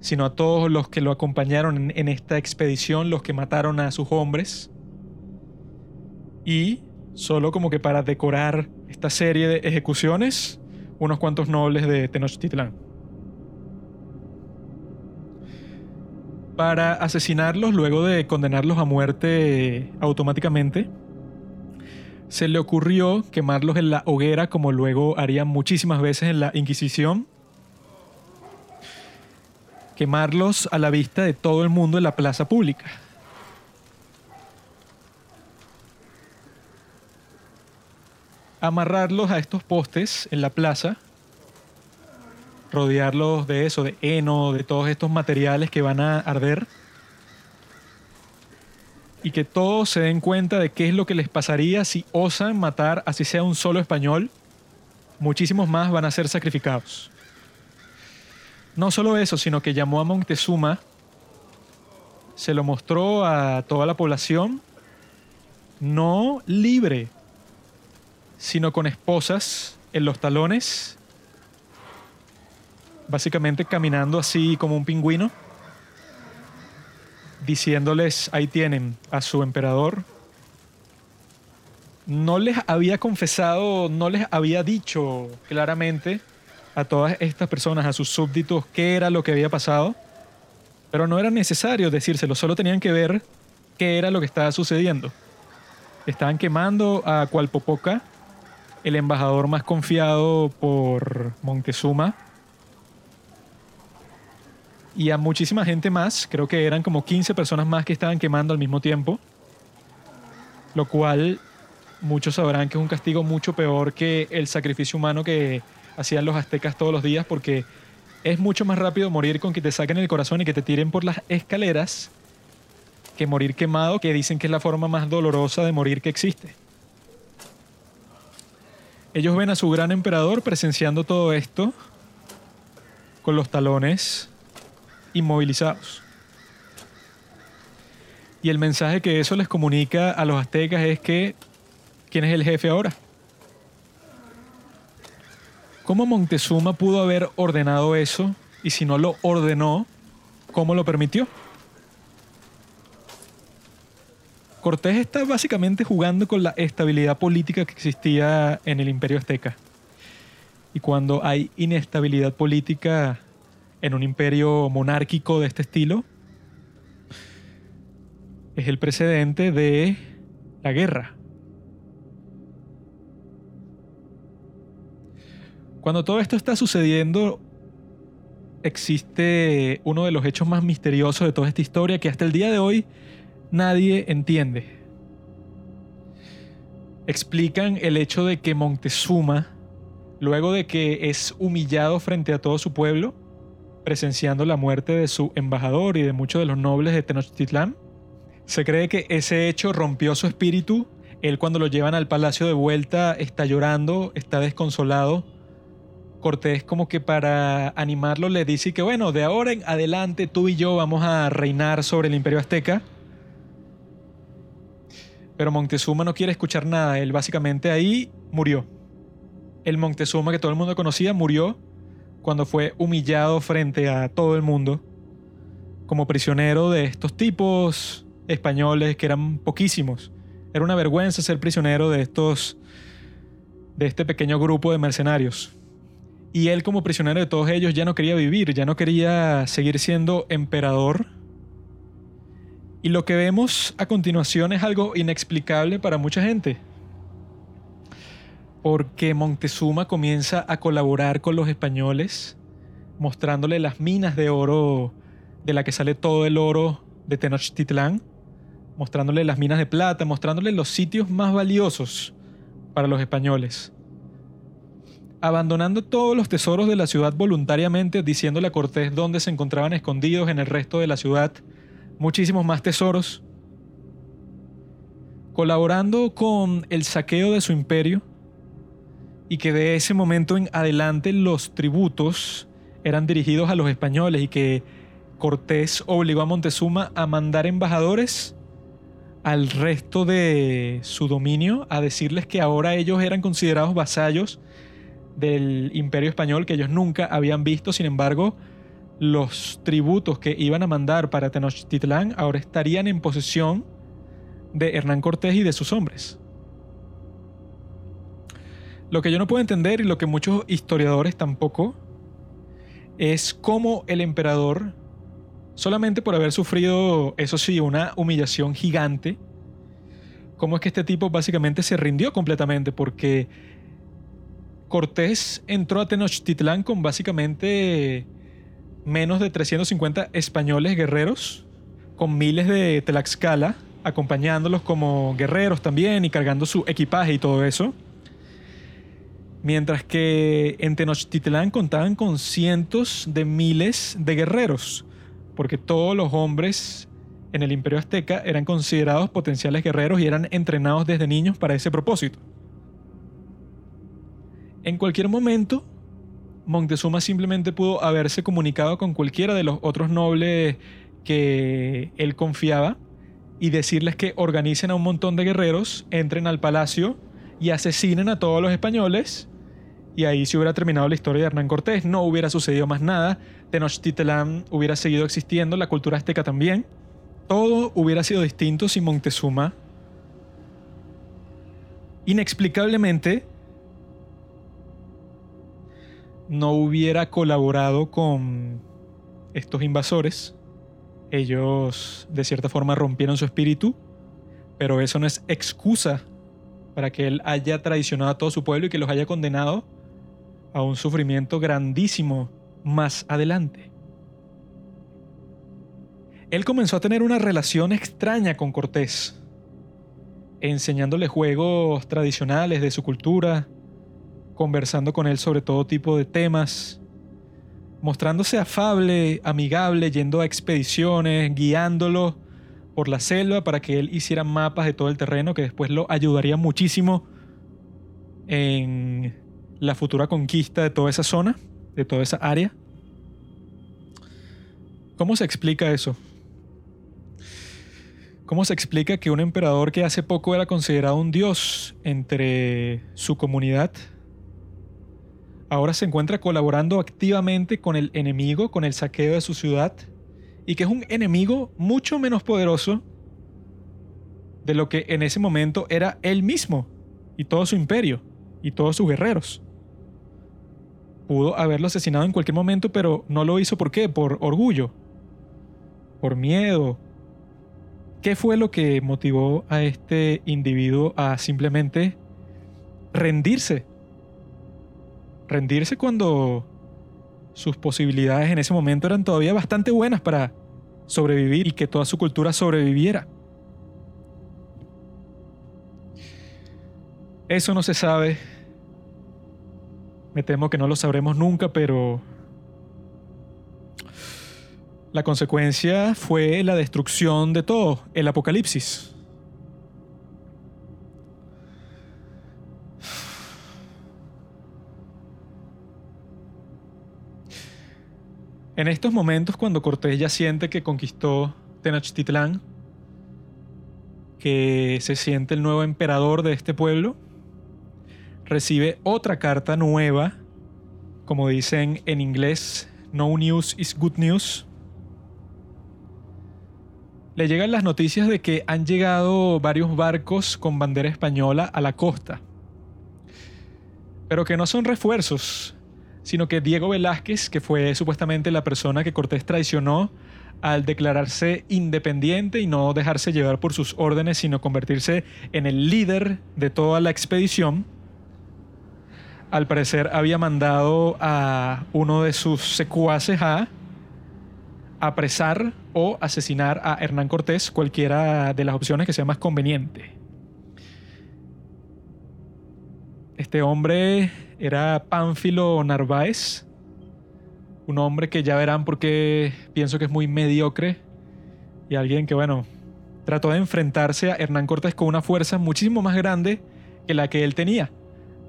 sino a todos los que lo acompañaron en, esta expedición, los que mataron a sus hombres. Y, solo como que para decorar esta serie de ejecuciones, unos cuantos nobles de Tenochtitlán. Para asesinarlos, luego de condenarlos a muerte automáticamente, se le ocurrió quemarlos en la hoguera como luego harían muchísimas veces en la Inquisición. Quemarlos a la vista de todo el mundo en la plaza pública. Amarrarlos a estos postes en la plaza, rodearlos de eso, de heno, de todos estos materiales que van a arder, y que todos se den cuenta de qué es lo que les pasaría si osan matar, así sea un solo español, muchísimos más van a ser sacrificados. No solo eso, sino que llamó a Montezuma, se lo mostró a toda la población, no libre, sino con esposas en los talones, básicamente caminando así como un pingüino, diciéndoles, ahí tienen a su emperador. No les había confesado, no les había dicho claramente a todas estas personas, a sus súbditos, qué era lo que había pasado, pero no era necesario decírselo, solo tenían que ver qué era lo que estaba sucediendo. Estaban quemando a Cualpopoca el embajador más confiado por Montezuma. Y a muchísima gente más, creo que eran como 15 personas más que estaban quemando al mismo tiempo. Lo cual muchos sabrán que es un castigo mucho peor que el sacrificio humano que hacían los aztecas todos los días porque es mucho más rápido morir con que te saquen el corazón y que te tiren por las escaleras que morir quemado, que dicen que es la forma más dolorosa de morir que existe. Ellos ven a su gran emperador presenciando todo esto con los talones inmovilizados. Y el mensaje que eso les comunica a los aztecas es que, ¿quién es el jefe ahora? ¿Cómo Montezuma pudo haber ordenado eso? Y si no lo ordenó, ¿cómo lo permitió? Cortés está básicamente jugando con la estabilidad política que existía en el imperio azteca. Y cuando hay inestabilidad política en un imperio monárquico de este estilo, es el precedente de la guerra. Cuando todo esto está sucediendo, existe uno de los hechos más misteriosos de toda esta historia que hasta el día de hoy nadie entiende. Explican el hecho de que Montezuma, luego de que es humillado frente a todo su pueblo, presenciando la muerte de su embajador y de muchos de los nobles de Tenochtitlán, se cree que ese hecho rompió su espíritu. Él cuando lo llevan al palacio de vuelta está llorando, está desconsolado. Cortés como que para animarlo le dice que bueno, de ahora en adelante tú y yo vamos a reinar sobre el imperio azteca. Pero Montezuma no quiere escuchar nada, él básicamente ahí murió. El Montezuma que todo el mundo conocía murió cuando fue humillado frente a todo el mundo como prisionero de estos tipos españoles que eran poquísimos. Era una vergüenza ser prisionero de estos de este pequeño grupo de mercenarios. Y él como prisionero de todos ellos ya no quería vivir, ya no quería seguir siendo emperador y lo que vemos a continuación es algo inexplicable para mucha gente. Porque Montezuma comienza a colaborar con los españoles, mostrándole las minas de oro de la que sale todo el oro de Tenochtitlán, mostrándole las minas de plata, mostrándole los sitios más valiosos para los españoles. Abandonando todos los tesoros de la ciudad voluntariamente, diciéndole a Cortés dónde se encontraban escondidos en el resto de la ciudad, muchísimos más tesoros, colaborando con el saqueo de su imperio y que de ese momento en adelante los tributos eran dirigidos a los españoles y que Cortés obligó a Montezuma a mandar embajadores al resto de su dominio a decirles que ahora ellos eran considerados vasallos del imperio español que ellos nunca habían visto, sin embargo, los tributos que iban a mandar para Tenochtitlán ahora estarían en posesión de Hernán Cortés y de sus hombres. Lo que yo no puedo entender y lo que muchos historiadores tampoco es cómo el emperador, solamente por haber sufrido, eso sí, una humillación gigante, cómo es que este tipo básicamente se rindió completamente porque Cortés entró a Tenochtitlán con básicamente menos de 350 españoles guerreros, con miles de Tlaxcala, acompañándolos como guerreros también y cargando su equipaje y todo eso. Mientras que en Tenochtitlán contaban con cientos de miles de guerreros, porque todos los hombres en el imperio azteca eran considerados potenciales guerreros y eran entrenados desde niños para ese propósito. En cualquier momento, Montezuma simplemente pudo haberse comunicado con cualquiera de los otros nobles que él confiaba y decirles que organicen a un montón de guerreros, entren al palacio y asesinen a todos los españoles. Y ahí se hubiera terminado la historia de Hernán Cortés, no hubiera sucedido más nada, Tenochtitlán hubiera seguido existiendo, la cultura azteca también. Todo hubiera sido distinto si Montezuma inexplicablemente no hubiera colaborado con estos invasores, ellos de cierta forma rompieron su espíritu, pero eso no es excusa para que él haya traicionado a todo su pueblo y que los haya condenado a un sufrimiento grandísimo más adelante. Él comenzó a tener una relación extraña con Cortés, enseñándole juegos tradicionales de su cultura, conversando con él sobre todo tipo de temas, mostrándose afable, amigable, yendo a expediciones, guiándolo por la selva para que él hiciera mapas de todo el terreno que después lo ayudaría muchísimo en la futura conquista de toda esa zona, de toda esa área. ¿Cómo se explica eso? ¿Cómo se explica que un emperador que hace poco era considerado un dios entre su comunidad ahora se encuentra colaborando activamente con el enemigo, con el saqueo de su ciudad, y que es un enemigo mucho menos poderoso de lo que en ese momento era él mismo y todo su imperio y todos sus guerreros. Pudo haberlo asesinado en cualquier momento, pero no lo hizo ¿por qué? Por orgullo, por miedo. ¿Qué fue lo que motivó a este individuo a simplemente rendirse? Rendirse cuando sus posibilidades en ese momento eran todavía bastante buenas para sobrevivir y que toda su cultura sobreviviera. Eso no se sabe. Me temo que no lo sabremos nunca, pero la consecuencia fue la destrucción de todo, el apocalipsis. En estos momentos, cuando Cortés ya siente que conquistó Tenochtitlán, que se siente el nuevo emperador de este pueblo, recibe otra carta nueva, como dicen en inglés, no news is good news. Le llegan las noticias de que han llegado varios barcos con bandera española a la costa, pero que no son refuerzos, sino que Diego Velázquez, que fue supuestamente la persona que Cortés traicionó al declararse independiente y no dejarse llevar por sus órdenes, sino convertirse en el líder de toda la expedición, al parecer había mandado a uno de sus secuaces a apresar o asesinar a Hernán Cortés, cualquiera de las opciones que sea más conveniente. Este hombre era Pánfilo Narváez, un hombre que ya verán porque pienso que es muy mediocre y alguien que, bueno, trató de enfrentarse a Hernán Cortés con una fuerza muchísimo más grande que la que él tenía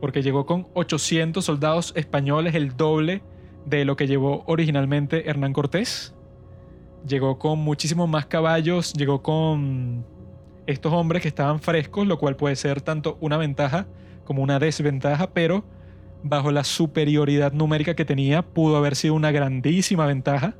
porque llegó con 800 soldados españoles, el doble de lo que llevó originalmente Hernán Cortés. Llegó con muchísimos más caballos, llegó con estos hombres que estaban frescos, lo cual puede ser tanto una ventaja como una desventaja, pero bajo la superioridad numérica que tenía pudo haber sido una grandísima ventaja.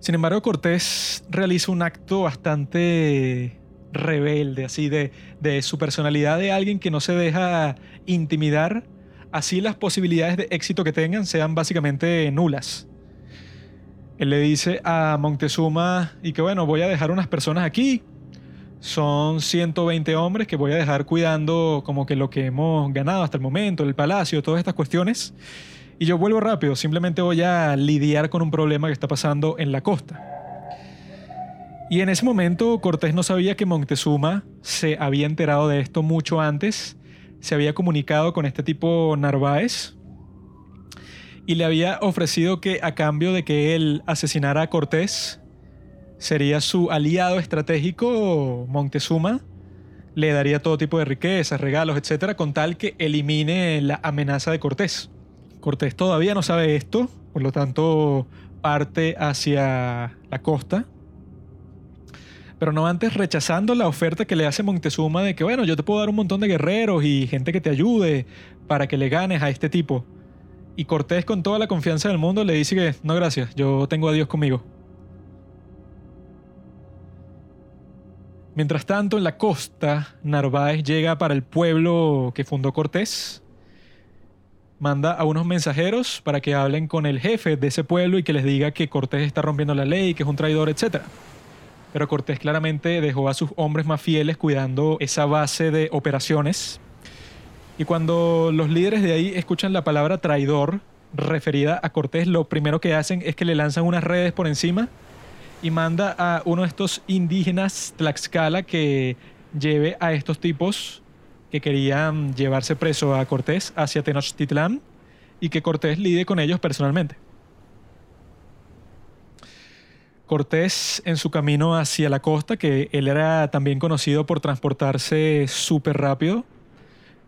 Sin embargo, Cortés realiza un acto bastante rebelde, así de, de su personalidad de alguien que no se deja intimidar, así las posibilidades de éxito que tengan sean básicamente nulas. Él le dice a Montezuma y que bueno, voy a dejar unas personas aquí. Son 120 hombres que voy a dejar cuidando como que lo que hemos ganado hasta el momento, el palacio, todas estas cuestiones. Y yo vuelvo rápido, simplemente voy a lidiar con un problema que está pasando en la costa. Y en ese momento Cortés no sabía que Montezuma se había enterado de esto mucho antes, se había comunicado con este tipo Narváez y le había ofrecido que a cambio de que él asesinara a Cortés, sería su aliado estratégico Montezuma, le daría todo tipo de riquezas, regalos, etcétera, con tal que elimine la amenaza de Cortés. Cortés todavía no sabe esto, por lo tanto parte hacia la costa pero no antes rechazando la oferta que le hace Montezuma de que, bueno, yo te puedo dar un montón de guerreros y gente que te ayude para que le ganes a este tipo. Y Cortés con toda la confianza del mundo le dice que, no gracias, yo tengo a Dios conmigo. Mientras tanto, en la costa, Narváez llega para el pueblo que fundó Cortés. Manda a unos mensajeros para que hablen con el jefe de ese pueblo y que les diga que Cortés está rompiendo la ley, que es un traidor, etc pero Cortés claramente dejó a sus hombres más fieles cuidando esa base de operaciones. Y cuando los líderes de ahí escuchan la palabra traidor referida a Cortés, lo primero que hacen es que le lanzan unas redes por encima y manda a uno de estos indígenas Tlaxcala que lleve a estos tipos que querían llevarse preso a Cortés hacia Tenochtitlán y que Cortés lide con ellos personalmente. Cortés en su camino hacia la costa, que él era también conocido por transportarse súper rápido,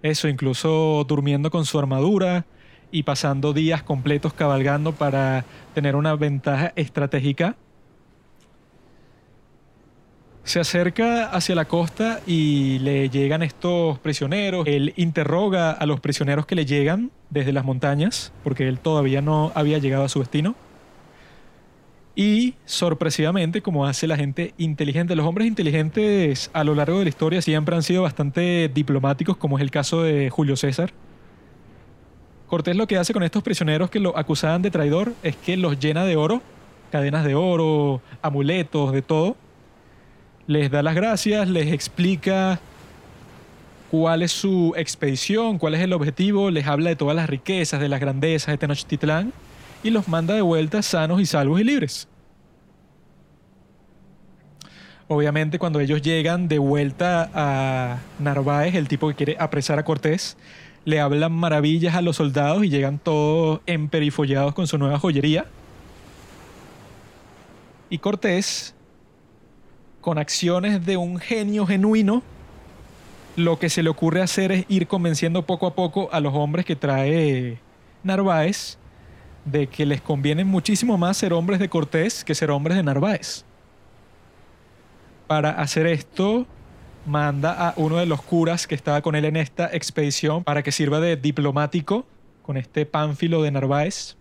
eso incluso durmiendo con su armadura y pasando días completos cabalgando para tener una ventaja estratégica, Se acerca hacia la costa y le llegan estos prisioneros. Él interroga a los prisioneros que le llegan desde las montañas, porque él todavía no había llegado a su destino. Y sorpresivamente, como hace la gente inteligente, los hombres inteligentes a lo largo de la historia siempre han sido bastante diplomáticos, como es el caso de Julio César. Cortés lo que hace con estos prisioneros que lo acusaban de traidor es que los llena de oro, cadenas de oro, amuletos, de todo. Les da las gracias, les explica cuál es su expedición, cuál es el objetivo, les habla de todas las riquezas, de las grandezas de Tenochtitlán y los manda de vuelta sanos y salvos y libres. Obviamente cuando ellos llegan de vuelta a Narváez, el tipo que quiere apresar a Cortés, le hablan maravillas a los soldados y llegan todos emperifollados con su nueva joyería. Y Cortés, con acciones de un genio genuino, lo que se le ocurre hacer es ir convenciendo poco a poco a los hombres que trae Narváez de que les conviene muchísimo más ser hombres de Cortés que ser hombres de Narváez. Para hacer esto, manda a uno de los curas que estaba con él en esta expedición para que sirva de diplomático con este Pánfilo de Narváez,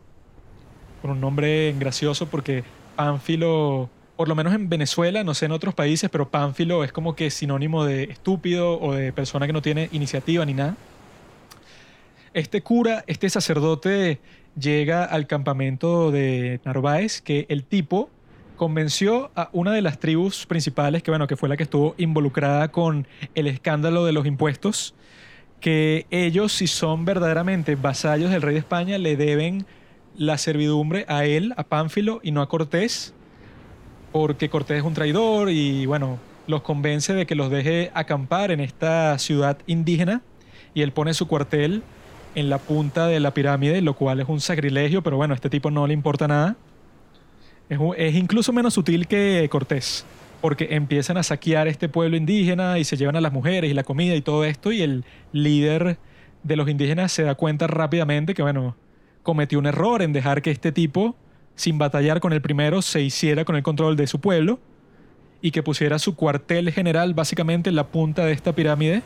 con un nombre gracioso porque Pánfilo, por lo menos en Venezuela, no sé en otros países, pero Pánfilo es como que sinónimo de estúpido o de persona que no tiene iniciativa ni nada. Este cura, este sacerdote, llega al campamento de Narváez que el tipo convenció a una de las tribus principales, que bueno, que fue la que estuvo involucrada con el escándalo de los impuestos, que ellos, si son verdaderamente vasallos del rey de España, le deben la servidumbre a él, a Pánfilo, y no a Cortés, porque Cortés es un traidor y bueno, los convence de que los deje acampar en esta ciudad indígena y él pone su cuartel en la punta de la pirámide, lo cual es un sacrilegio, pero bueno, a este tipo no le importa nada. Es, incluso menos sutil que Cortés, porque empiezan a saquear este pueblo indígena y se llevan a las mujeres y la comida y todo esto, y el líder de los indígenas se da cuenta rápidamente que, bueno, cometió un error en dejar que este tipo, sin batallar con el primero, se hiciera con el control de su pueblo y que pusiera su cuartel general básicamente en la punta de esta pirámide,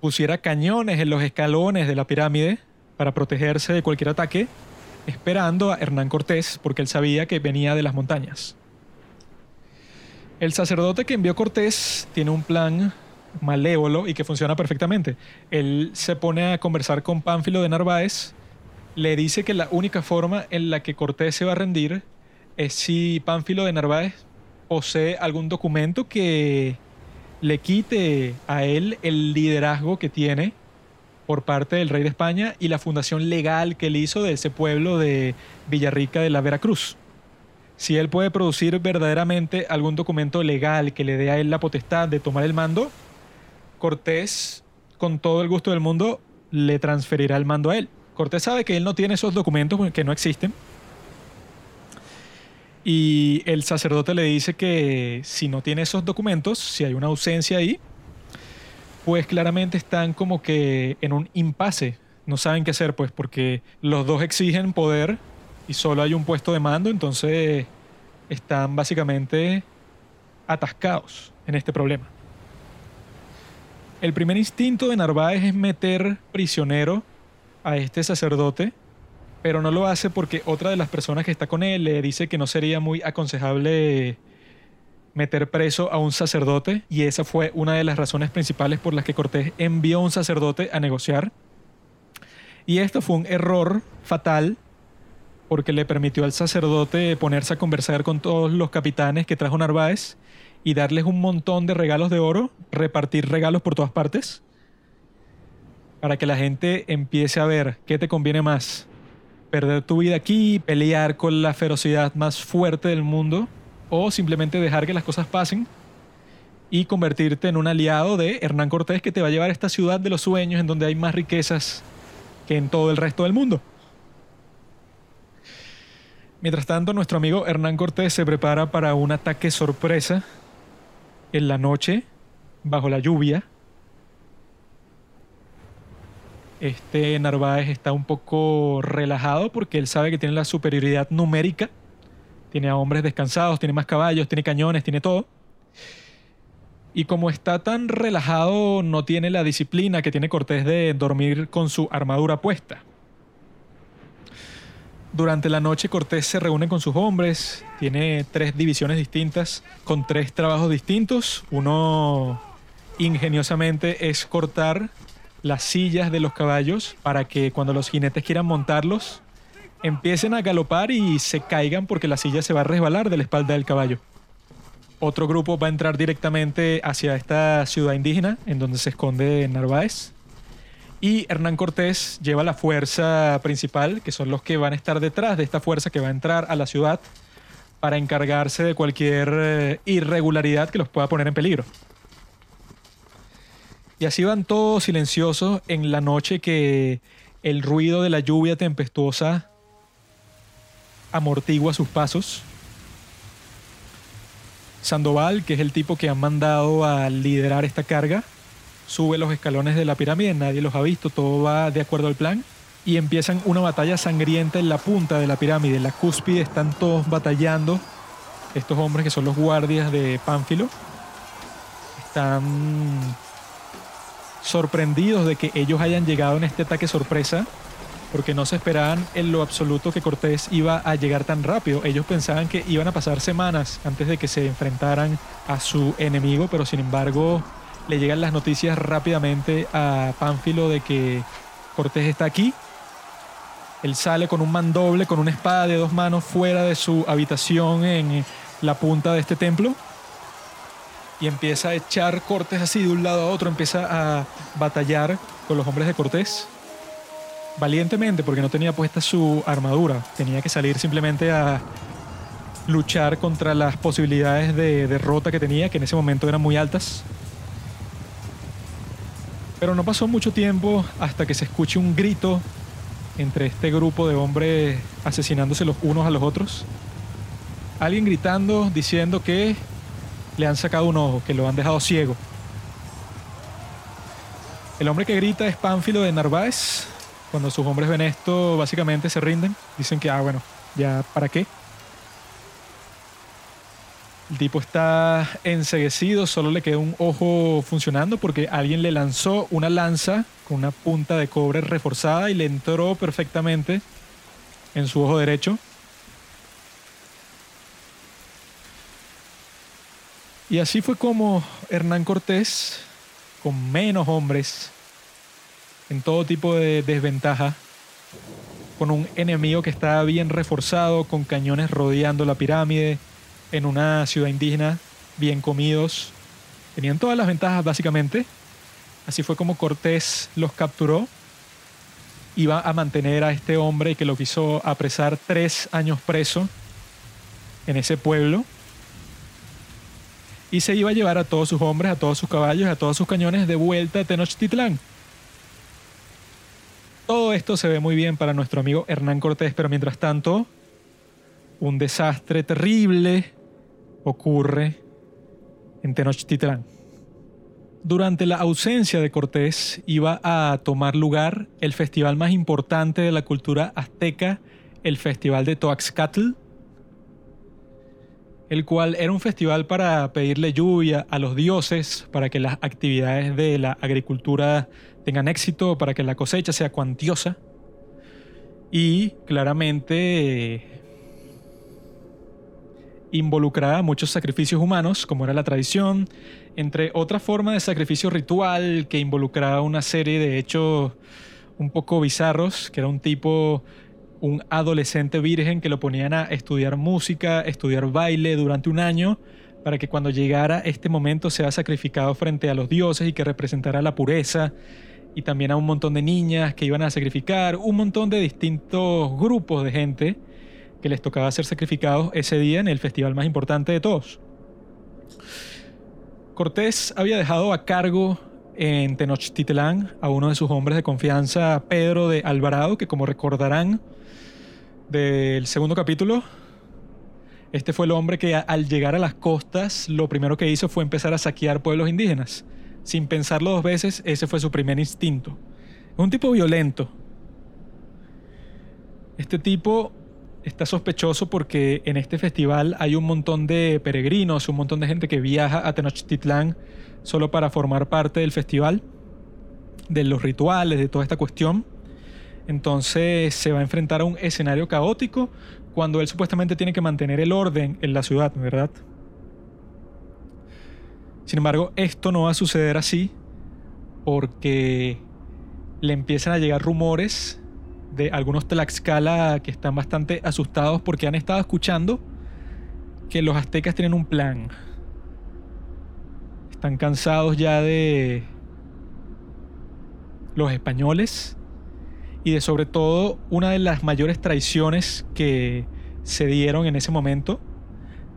pusiera cañones en los escalones de la pirámide para protegerse de cualquier ataque esperando a Hernán Cortés porque él sabía que venía de las montañas. El sacerdote que envió Cortés tiene un plan malévolo y que funciona perfectamente. Él se pone a conversar con Pánfilo de Narváez, le dice que la única forma en la que Cortés se va a rendir es si Pánfilo de Narváez posee algún documento que le quite a él el liderazgo que tiene por parte del rey de España y la fundación legal que él hizo de ese pueblo de Villarrica de la Veracruz. Si él puede producir verdaderamente algún documento legal que le dé a él la potestad de tomar el mando, Cortés, con todo el gusto del mundo, le transferirá el mando a él. Cortés sabe que él no tiene esos documentos, que no existen. Y el sacerdote le dice que si no tiene esos documentos, si hay una ausencia ahí, pues claramente están como que en un impasse. No saben qué hacer, pues, porque los dos exigen poder y solo hay un puesto de mando, entonces están básicamente atascados en este problema. El primer instinto de Narváez es meter prisionero a este sacerdote, pero no lo hace porque otra de las personas que está con él le dice que no sería muy aconsejable meter preso a un sacerdote y esa fue una de las razones principales por las que Cortés envió a un sacerdote a negociar. Y esto fue un error fatal porque le permitió al sacerdote ponerse a conversar con todos los capitanes que trajo Narváez y darles un montón de regalos de oro, repartir regalos por todas partes, para que la gente empiece a ver qué te conviene más, perder tu vida aquí, pelear con la ferocidad más fuerte del mundo, o simplemente dejar que las cosas pasen y convertirte en un aliado de Hernán Cortés que te va a llevar a esta ciudad de los sueños en donde hay más riquezas que en todo el resto del mundo. Mientras tanto, nuestro amigo Hernán Cortés se prepara para un ataque sorpresa en la noche, bajo la lluvia. Este Narváez está un poco relajado porque él sabe que tiene la superioridad numérica Tiene a hombres descansados, tiene más caballos, tiene cañones, tiene todo. Y como está tan relajado, no tiene la disciplina que tiene Cortés de dormir con su armadura puesta. Durante la noche Cortés se reúne con sus hombres, tiene tres divisiones distintas, con tres trabajos distintos. Uno ingeniosamente es cortar las sillas de los caballos para que cuando los jinetes quieran montarlos, empiecen a galopar y se caigan porque la silla se va a resbalar de la espalda del caballo. Otro grupo va a entrar directamente hacia esta ciudad indígena en donde se esconde Narváez. Y Hernán Cortés lleva la fuerza principal, que son los que van a estar detrás de esta fuerza que va a entrar a la ciudad para encargarse de cualquier eh, irregularidad que los pueda poner en peligro. Y así van todos silenciosos en la noche que el ruido de la lluvia tempestuosa amortigua sus pasos. Sandoval, que es el tipo que han mandado a liderar esta carga, sube los escalones de la pirámide, nadie los ha visto, todo va de acuerdo al plan, y empiezan una batalla sangrienta en la punta de la pirámide, en la cúspide están todos batallando, estos hombres que son los guardias de Pánfilo, están sorprendidos de que ellos hayan llegado en este ataque sorpresa, porque no se esperaban en lo absoluto que Cortés iba a llegar tan rápido. Ellos pensaban que iban a pasar semanas antes de que se enfrentaran a su enemigo, pero sin embargo le llegan las noticias rápidamente a Pánfilo de que Cortés está aquí. Él sale con un mandoble, con una espada de dos manos fuera de su habitación en la punta de este templo y empieza a echar cortes así de un lado a otro, empieza a batallar con los hombres de Cortés valientemente porque no tenía puesta su armadura, tenía que salir simplemente a luchar contra las posibilidades de derrota que tenía, que en ese momento eran muy altas. Pero no pasó mucho tiempo hasta que se escuche un grito entre este grupo de hombres asesinándose los unos a los otros. Alguien gritando diciendo que le han sacado un ojo, que lo han dejado ciego. El hombre que grita es Pánfilo de Narváez. Cuando sus hombres ven esto, básicamente se rinden. Dicen que, ah, bueno, ya, ¿para qué? El tipo está enseguecido, solo le queda un ojo funcionando porque alguien le lanzó una lanza con una punta de cobre reforzada y le entró perfectamente en su ojo derecho. Y así fue como Hernán Cortés, con menos hombres, en todo tipo de desventaja, con un enemigo que estaba bien reforzado, con cañones rodeando la pirámide, en una ciudad indígena, bien comidos. Tenían todas las ventajas básicamente. Así fue como Cortés los capturó. Iba a mantener a este hombre que lo quiso apresar tres años preso en ese pueblo y se iba a llevar a todos sus hombres, a todos sus caballos, a todos sus cañones de vuelta a Tenochtitlán. Todo esto se ve muy bien para nuestro amigo Hernán Cortés, pero mientras tanto, un desastre terrible ocurre en Tenochtitlán. Durante la ausencia de Cortés iba a tomar lugar el festival más importante de la cultura azteca, el Festival de Toaxcatl, el cual era un festival para pedirle lluvia a los dioses, para que las actividades de la agricultura tengan éxito, para que la cosecha sea cuantiosa. Y claramente involucraba muchos sacrificios humanos, como era la tradición, entre otra forma de sacrificio ritual que involucraba una serie de hechos un poco bizarros, que era un tipo un adolescente virgen que lo ponían a estudiar música, estudiar baile durante un año, para que cuando llegara este momento sea sacrificado frente a los dioses y que representara la pureza, y también a un montón de niñas que iban a sacrificar, un montón de distintos grupos de gente que les tocaba ser sacrificados ese día en el festival más importante de todos. Cortés había dejado a cargo en Tenochtitlán a uno de sus hombres de confianza, Pedro de Alvarado, que como recordarán, del segundo capítulo. Este fue el hombre que al llegar a las costas lo primero que hizo fue empezar a saquear pueblos indígenas. Sin pensarlo dos veces, ese fue su primer instinto. Un tipo violento. Este tipo está sospechoso porque en este festival hay un montón de peregrinos, un montón de gente que viaja a Tenochtitlán solo para formar parte del festival, de los rituales, de toda esta cuestión. Entonces se va a enfrentar a un escenario caótico cuando él supuestamente tiene que mantener el orden en la ciudad, ¿verdad? Sin embargo, esto no va a suceder así porque le empiezan a llegar rumores de algunos Tlaxcala que están bastante asustados porque han estado escuchando que los aztecas tienen un plan. Están cansados ya de los españoles y de sobre todo una de las mayores traiciones que se dieron en ese momento,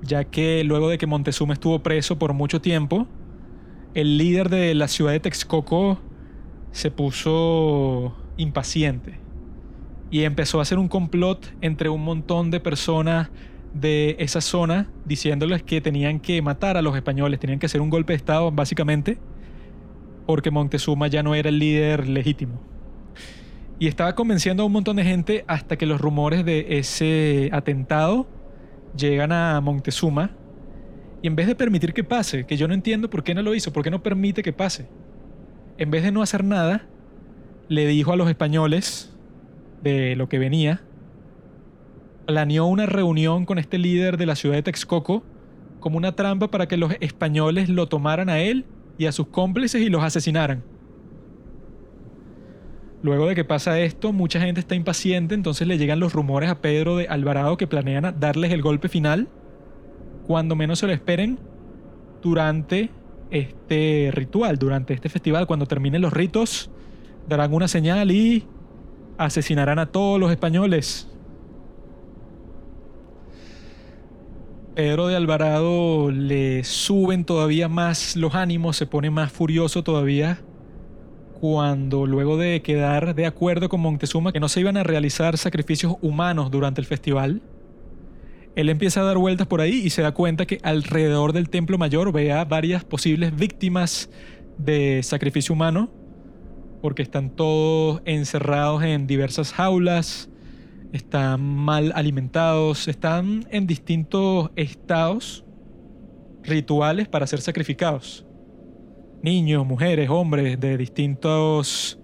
ya que luego de que Montezuma estuvo preso por mucho tiempo, el líder de la ciudad de Texcoco se puso impaciente y empezó a hacer un complot entre un montón de personas de esa zona diciéndoles que tenían que matar a los españoles, tenían que hacer un golpe de Estado básicamente, porque Montezuma ya no era el líder legítimo. Y estaba convenciendo a un montón de gente hasta que los rumores de ese atentado llegan a Montezuma. Y en vez de permitir que pase, que yo no entiendo por qué no lo hizo, por qué no permite que pase, en vez de no hacer nada, le dijo a los españoles de lo que venía, planeó una reunión con este líder de la ciudad de Texcoco como una trampa para que los españoles lo tomaran a él y a sus cómplices y los asesinaran. Luego de que pasa esto, mucha gente está impaciente, entonces le llegan los rumores a Pedro de Alvarado que planean darles el golpe final, cuando menos se lo esperen, durante este ritual, durante este festival, cuando terminen los ritos, darán una señal y asesinarán a todos los españoles. Pedro de Alvarado le suben todavía más los ánimos, se pone más furioso todavía cuando luego de quedar de acuerdo con Montezuma que no se iban a realizar sacrificios humanos durante el festival, él empieza a dar vueltas por ahí y se da cuenta que alrededor del templo mayor ve a varias posibles víctimas de sacrificio humano porque están todos encerrados en diversas jaulas, están mal alimentados, están en distintos estados rituales para ser sacrificados. Niños, mujeres, hombres de distintos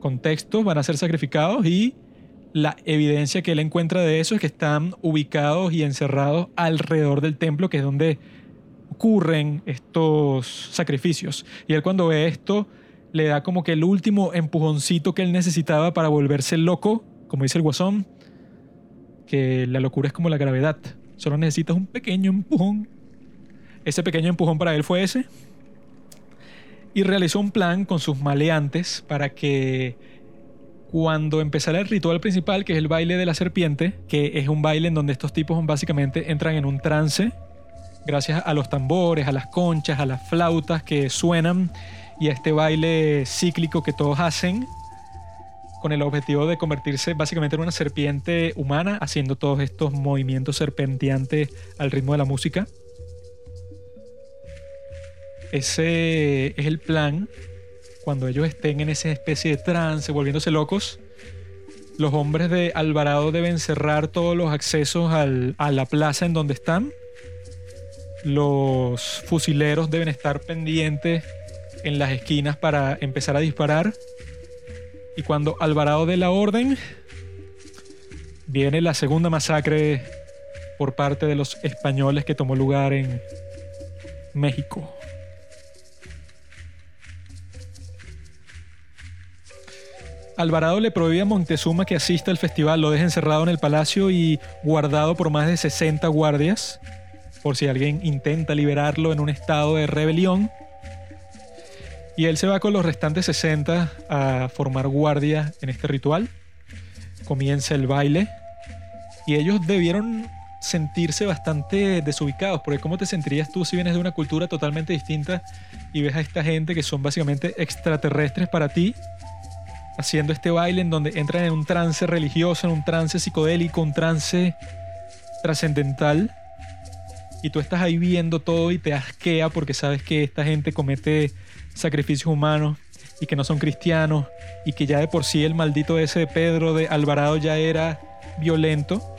contextos van a ser sacrificados y la evidencia que él encuentra de eso es que están ubicados y encerrados alrededor del templo, que es donde ocurren estos sacrificios. Y él cuando ve esto le da como que el último empujoncito que él necesitaba para volverse loco, como dice el guasón, que la locura es como la gravedad, solo necesitas un pequeño empujón. Ese pequeño empujón para él fue ese. Y realizó un plan con sus maleantes para que cuando empezara el ritual principal, que es el baile de la serpiente, que es un baile en donde estos tipos básicamente entran en un trance, gracias a los tambores, a las conchas, a las flautas que suenan y a este baile cíclico que todos hacen con el objetivo de convertirse básicamente en una serpiente humana, haciendo todos estos movimientos serpenteantes al ritmo de la música. Ese es el plan. Cuando ellos estén en esa especie de trance, volviéndose locos, los hombres de Alvarado deben cerrar todos los accesos a la plaza en donde están. Los fusileros deben estar pendientes en las esquinas para empezar a disparar. Y cuando Alvarado de la orden, viene la segunda masacre por parte de los españoles que tomó lugar en México. Alvarado le prohíbe a Montezuma que asista al festival, lo deja encerrado en el palacio y guardado por más de 60 guardias, por si alguien intenta liberarlo en un estado de rebelión. Y él se va con los restantes 60 a formar guardia en este ritual. Comienza el baile. Y ellos debieron sentirse bastante desubicados, porque ¿cómo te sentirías tú si vienes de una cultura totalmente distinta y ves a esta gente que son básicamente extraterrestres para ti, haciendo este baile en donde entran en un trance religioso, en un trance psicodélico, un trance trascendental, y tú estás ahí viendo todo y te asquea porque sabes que esta gente comete sacrificios humanos y que no son cristianos y que ya de por sí el maldito ese de Pedro de Alvarado ya era violento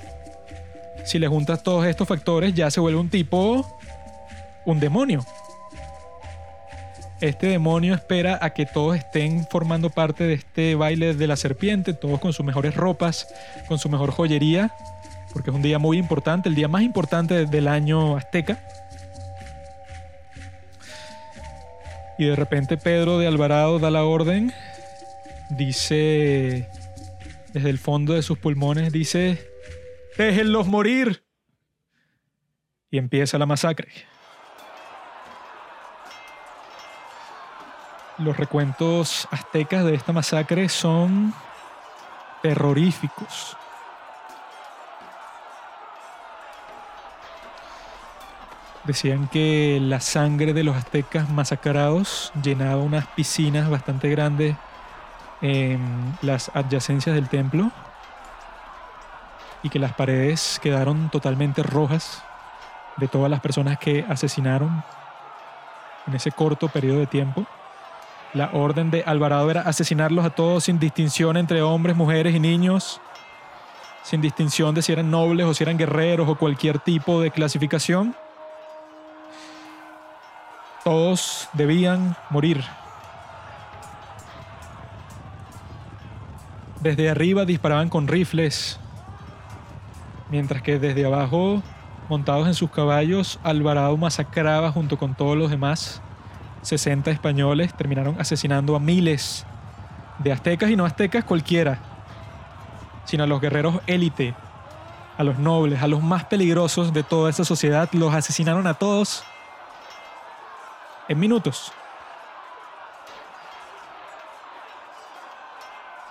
si le juntas todos estos factores, ya se vuelve un tipo, un demonio. Este demonio espera a que todos estén formando parte de este baile de la serpiente, todos con sus mejores ropas, con su mejor joyería, porque es un día muy importante, el día más importante del año azteca. Y de repente Pedro de Alvarado da la orden, dice, desde el fondo de sus pulmones, dice, déjenlos morir. Y empieza la masacre. Los recuentos aztecas de esta masacre son terroríficos. Decían que la sangre de los aztecas masacrados llenaba unas piscinas bastante grandes en las adyacencias del templo y que las paredes quedaron totalmente rojas de todas las personas que asesinaron en ese corto periodo de tiempo. La orden de Alvarado era asesinarlos a todos sin distinción entre hombres, mujeres y niños, sin distinción de si eran nobles o si eran guerreros o cualquier tipo de clasificación. Todos debían morir. Desde arriba disparaban con rifles, mientras que desde abajo, montados en sus caballos, Alvarado masacraba junto con todos los demás 60 españoles terminaron asesinando a miles de aztecas y no aztecas cualquiera, sino a los guerreros élite, a los nobles, a los más peligrosos de toda esa sociedad. Los asesinaron a todos en minutos.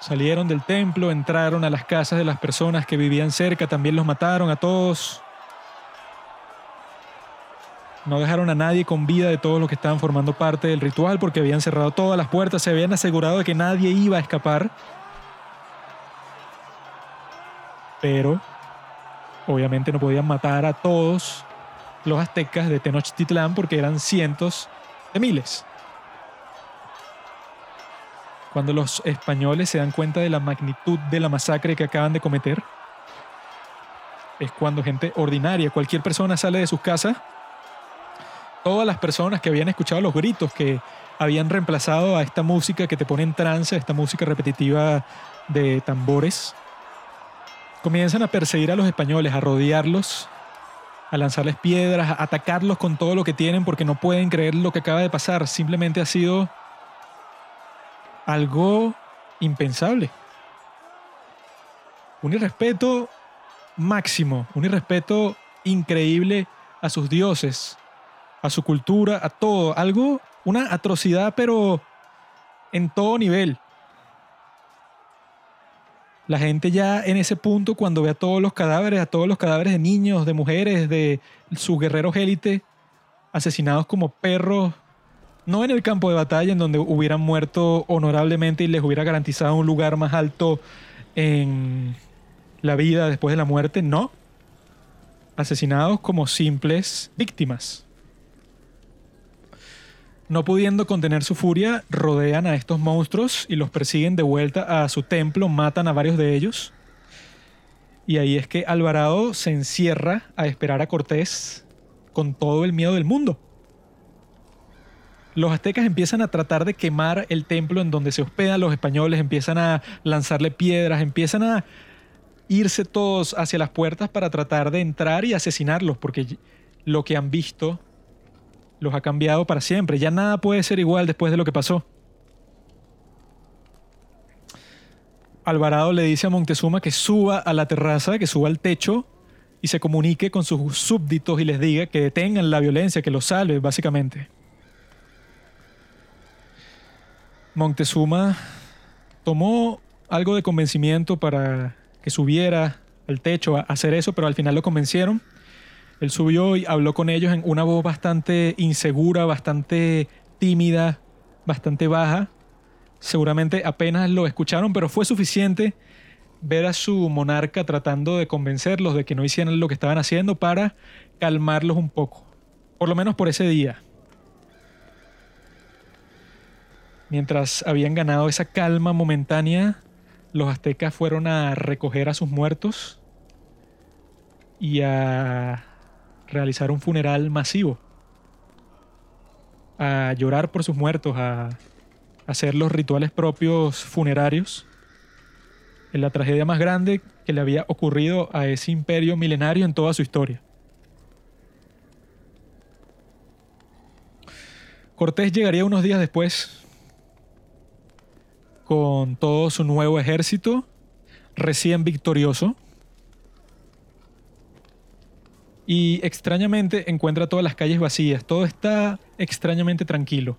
Salieron del templo, entraron a las casas de las personas que vivían cerca, también los mataron a todos. No dejaron a nadie con vida de todos los que estaban formando parte del ritual porque habían cerrado todas las puertas, se habían asegurado de que nadie iba a escapar. Pero obviamente no podían matar a todos los aztecas de Tenochtitlán porque eran cientos de miles. Cuando los españoles se dan cuenta de la magnitud de la masacre que acaban de cometer, es cuando gente ordinaria, cualquier persona sale de sus casas todas las personas que habían escuchado los gritos que habían reemplazado a esta música que te pone en trance, esta música repetitiva de tambores, comienzan a perseguir a los españoles, a rodearlos, a lanzarles piedras, a atacarlos con todo lo que tienen porque no pueden creer lo que acaba de pasar. Simplemente ha sido algo impensable. Un irrespeto máximo, un irrespeto increíble a sus dioses, a su cultura, a todo. Algo, una atrocidad, pero en todo nivel. La gente ya en ese punto, cuando ve a todos los cadáveres, a todos los cadáveres de niños, de mujeres, de sus guerreros élite, asesinados como perros, no en el campo de batalla en donde hubieran muerto honorablemente y les hubiera garantizado un lugar más alto en la vida después de la muerte, no. Asesinados como simples víctimas. No pudiendo contener su furia, rodean a estos monstruos y los persiguen de vuelta a su templo, matan a varios de ellos. Y ahí es que Alvarado se encierra a esperar a Cortés con todo el miedo del mundo. Los aztecas empiezan a tratar de quemar el templo en donde se hospedan los españoles, empiezan a lanzarle piedras, empiezan a irse todos hacia las puertas para tratar de entrar y asesinarlos, porque lo que han visto los ha cambiado para siempre. Ya nada puede ser igual después de lo que pasó. Alvarado le dice a Montezuma que suba a la terraza, que suba al techo y se comunique con sus súbditos y les diga que detengan la violencia, que los salve, básicamente. Montezuma tomó algo de convencimiento para que subiera al techo a hacer eso, pero al final lo convencieron él subió y habló con ellos en una voz bastante insegura, bastante tímida, bastante baja. Seguramente apenas lo escucharon, pero fue suficiente ver a su monarca tratando de convencerlos de que no hicieran lo que estaban haciendo para calmarlos un poco, por lo menos por ese día. Mientras habían ganado esa calma momentánea, los aztecas fueron a recoger a sus muertos y a realizar un funeral masivo, a llorar por sus muertos, a hacer los rituales propios funerarios en la tragedia más grande que le había ocurrido a ese imperio milenario en toda su historia. Cortés llegaría unos días después con todo su nuevo ejército, recién victorioso, y extrañamente encuentra todas las calles vacías, todo está extrañamente tranquilo,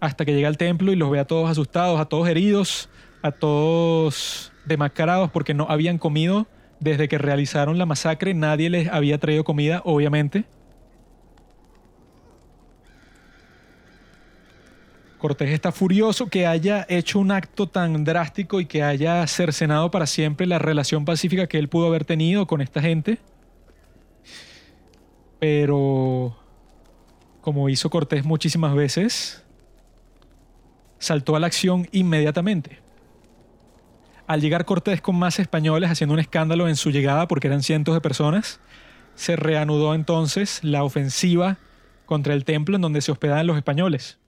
hasta que llega al templo y los ve a todos asustados, a todos heridos, a todos demacrados porque no habían comido desde que realizaron la masacre, nadie les había traído comida, obviamente. Cortés está furioso que haya hecho un acto tan drástico y que haya cercenado para siempre la relación pacífica que él pudo haber tenido con esta gente. Pero, como hizo Cortés muchísimas veces, saltó a la acción inmediatamente. Al llegar Cortés con más españoles haciendo un escándalo en su llegada porque eran cientos de personas, se reanudó entonces la ofensiva contra el templo en donde se hospedaban los españoles.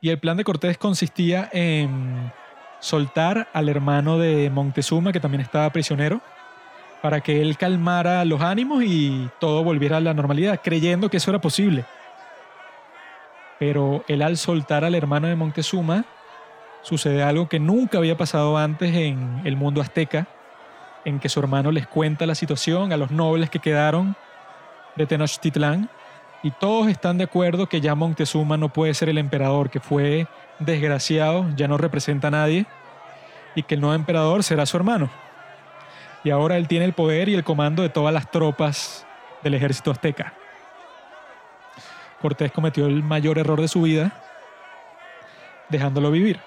Y el plan de Cortés consistía en soltar al hermano de Montezuma, que también estaba prisionero, para que él calmara los ánimos y todo volviera a la normalidad, creyendo que eso era posible. Pero él al soltar al hermano de Montezuma, sucede algo que nunca había pasado antes en el mundo azteca, en que su hermano les cuenta la situación a los nobles que quedaron de Tenochtitlán y todos están de acuerdo que ya Montezuma no puede ser el emperador, que fue desgraciado, ya no representa a nadie y que el nuevo emperador será su hermano. Y ahora él tiene el poder y el comando de todas las tropas del ejército azteca. Cortés cometió el mayor error de su vida dejándolo vivir.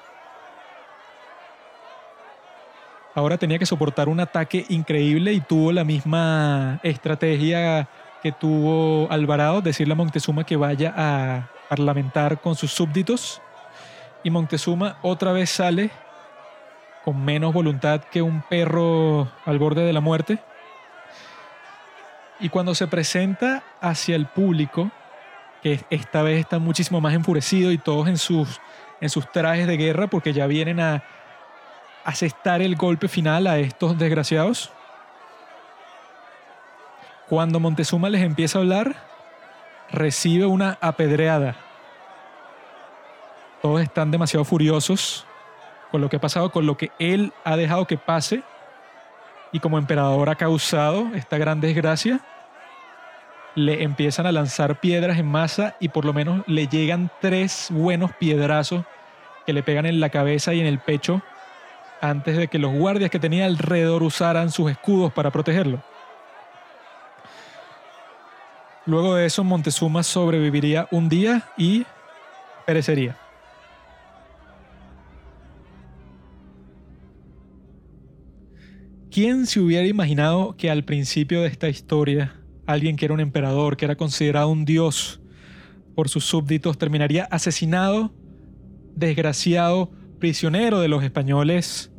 ahora tenía que soportar un ataque increíble y tuvo la misma estrategia que tuvo Alvarado, decirle a Montezuma que vaya a parlamentar con sus súbditos. Y Montezuma otra vez sale con menos voluntad que un perro al borde de la muerte. Y cuando se presenta hacia el público, que esta vez está muchísimo más enfurecido y todos en sus, en sus trajes de guerra porque ya vienen a, asestar el golpe final a estos desgraciados. Cuando Montezuma les empieza a hablar, recibe una apedreada. Todos están demasiado furiosos con lo que ha pasado, con lo que él ha dejado que pase y como emperador ha causado esta gran desgracia. Le empiezan a lanzar piedras en masa y por lo menos le llegan tres buenos piedrazos que le pegan en la cabeza y en el pecho antes de que los guardias que tenía alrededor usaran sus escudos para protegerlo. Luego de eso, Montezuma sobreviviría un día y perecería. ¿Quién se hubiera imaginado que al principio de esta historia, alguien que era un emperador, que era considerado un dios por sus súbditos, terminaría asesinado, desgraciado, prisionero de los españoles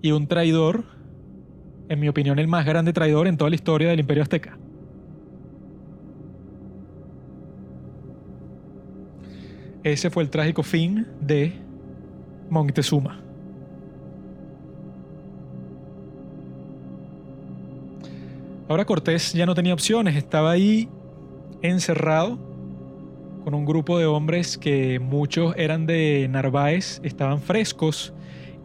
y un traidor, en mi opinión el más grande traidor en toda la historia del imperio azteca. Ese fue el trágico fin de Montezuma. Ahora Cortés ya no tenía opciones, estaba ahí encerrado con un grupo de hombres que muchos eran de Narváez, estaban frescos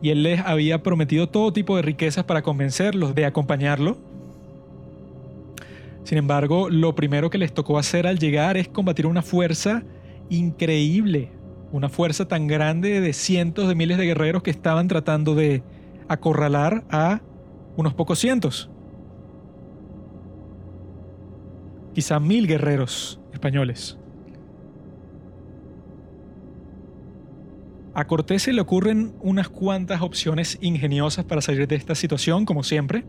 y él les había prometido todo tipo de riquezas para convencerlos de acompañarlo. Sin embargo, lo primero que les tocó hacer al llegar es combatir una fuerza increíble, una fuerza tan grande de cientos de miles de guerreros que estaban tratando de acorralar a unos pocos cientos. Quizá mil guerreros españoles. A Cortés se le ocurren unas cuantas opciones ingeniosas para salir de esta situación, como siempre.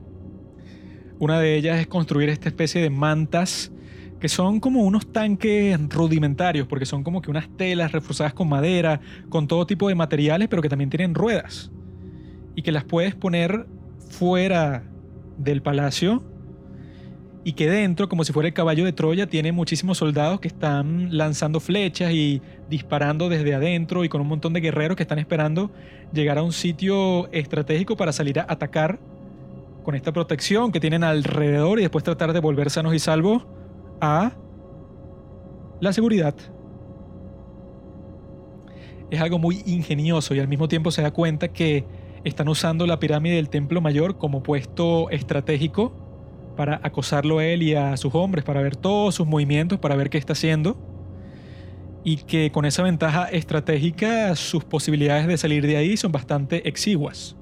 Una de ellas es construir esta especie de mantas que son como unos tanques rudimentarios, porque son como que unas telas reforzadas con madera, con todo tipo de materiales, pero que también tienen ruedas. Y que las puedes poner fuera del palacio y que dentro, como si fuera el caballo de Troya, tiene muchísimos soldados que están lanzando flechas y disparando desde adentro y con un montón de guerreros que están esperando llegar a un sitio estratégico para salir a atacar con esta protección que tienen alrededor y después tratar de volver sanos y salvos a la seguridad. Es algo muy ingenioso y al mismo tiempo se da cuenta que están usando la pirámide del Templo Mayor como puesto estratégico para acosarlo a él y a sus hombres, para ver todos sus movimientos, para ver qué está haciendo. Y que con esa ventaja estratégica sus posibilidades de salir de ahí son bastante exiguas.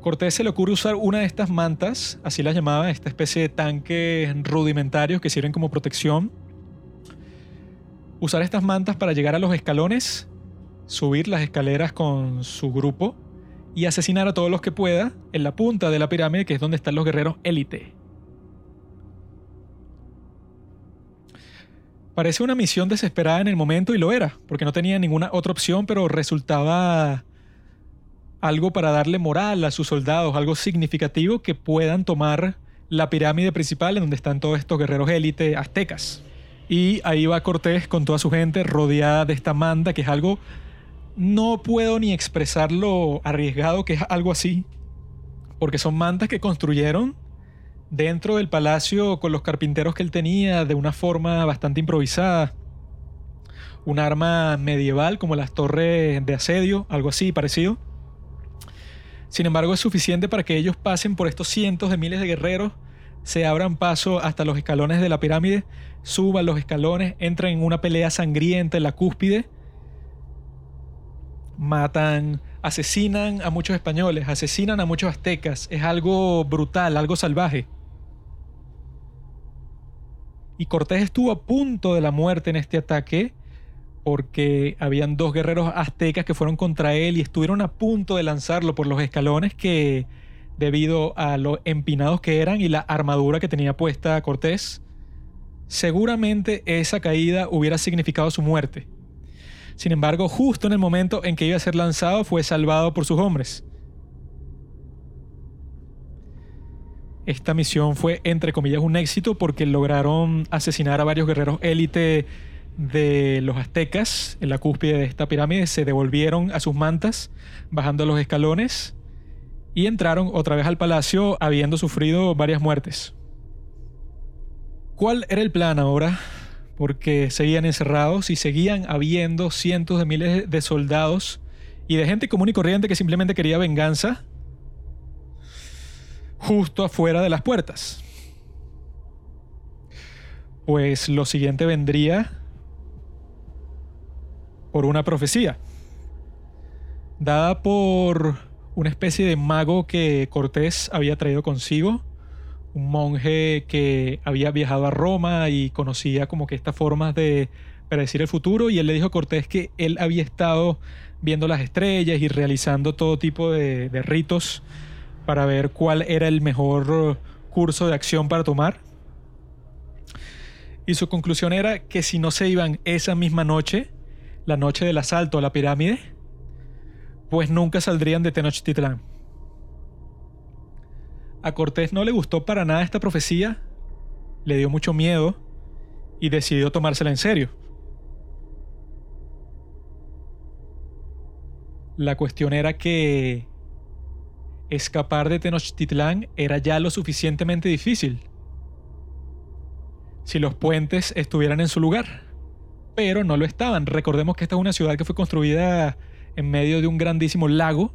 Cortés se le ocurre usar una de estas mantas, así las llamaba, esta especie de tanques rudimentarios que sirven como protección. Usar estas mantas para llegar a los escalones, subir las escaleras con su grupo y asesinar a todos los que pueda en la punta de la pirámide, que es donde están los guerreros élite. Parece una misión desesperada en el momento y lo era, porque no tenía ninguna otra opción, pero resultaba algo para darle moral a sus soldados, algo significativo que puedan tomar la pirámide principal en donde están todos estos guerreros élite aztecas. Y ahí va Cortés con toda su gente rodeada de esta manda, que es algo, no puedo ni expresar lo arriesgado que es algo así, porque son mantas que construyeron dentro del palacio con los carpinteros que él tenía de una forma bastante improvisada. Un arma medieval como las torres de asedio, algo así parecido sin embargo, es suficiente para que ellos pasen por estos cientos de miles de guerreros, se abran paso hasta los escalones de la pirámide, suban los escalones, entran en una pelea sangrienta en la cúspide, matan, asesinan a muchos españoles, asesinan a muchos aztecas. Es algo brutal, algo salvaje. Y Cortés estuvo a punto de la muerte en este ataque porque habían dos guerreros aztecas que fueron contra él y estuvieron a punto de lanzarlo por los escalones que, debido a lo empinados que eran y la armadura que tenía puesta Cortés, seguramente esa caída hubiera significado su muerte. Sin embargo, justo en el momento en que iba a ser lanzado, fue salvado por sus hombres. Esta misión fue, entre comillas, un éxito porque lograron asesinar a varios guerreros élite de los aztecas en la cúspide de esta pirámide se devolvieron a sus mantas bajando los escalones y entraron otra vez al palacio habiendo sufrido varias muertes. ¿Cuál era el plan ahora? Porque seguían encerrados y seguían habiendo cientos de miles de soldados y de gente común y corriente que simplemente quería venganza justo afuera de las puertas. Pues lo siguiente vendría por una profecía, dada por una especie de mago que Cortés había traído consigo, un monje que había viajado a Roma y conocía como que estas formas de predecir el futuro y él le dijo a Cortés que él había estado viendo las estrellas y realizando todo tipo de, ritos para ver cuál era el mejor curso de acción para tomar. Y su conclusión era que si no se iban esa misma noche, la noche del asalto a la pirámide, pues nunca saldrían de Tenochtitlán. A Cortés no le gustó para nada esta profecía, le dio mucho miedo y decidió tomársela en serio. La cuestión era que escapar de Tenochtitlán era ya lo suficientemente difícil si los puentes estuvieran en su lugar pero no lo estaban. Recordemos que esta es una ciudad que fue construida en medio de un grandísimo lago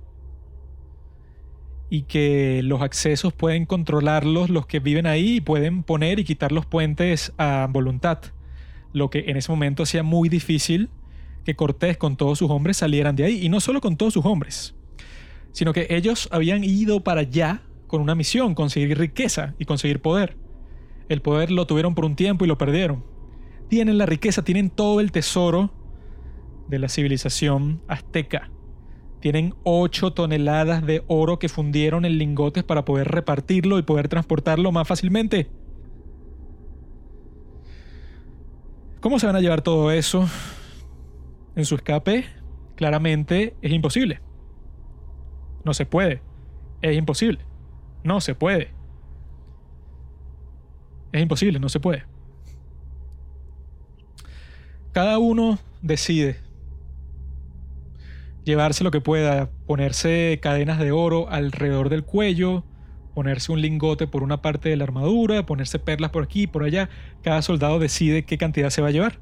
y que los accesos pueden controlarlos los que viven ahí y pueden poner y quitar los puentes a voluntad, lo que en ese momento hacía muy difícil que Cortés con todos sus hombres salieran de ahí, y no solo con todos sus hombres, sino que ellos habían ido para allá con una misión, conseguir riqueza y conseguir poder. El poder lo tuvieron por un tiempo y lo perdieron tienen la riqueza, tienen todo el tesoro de la civilización azteca. Tienen 8 toneladas de oro que fundieron en lingotes para poder repartirlo y poder transportarlo más fácilmente. ¿Cómo se van a llevar todo eso en su escape? Claramente es imposible. No se puede. Es imposible. No se puede. Es imposible, no se puede. Cada uno decide llevarse lo que pueda, ponerse cadenas de oro alrededor del cuello, ponerse un lingote por una parte de la armadura, ponerse perlas por aquí y por allá. Cada soldado decide qué cantidad se va a llevar.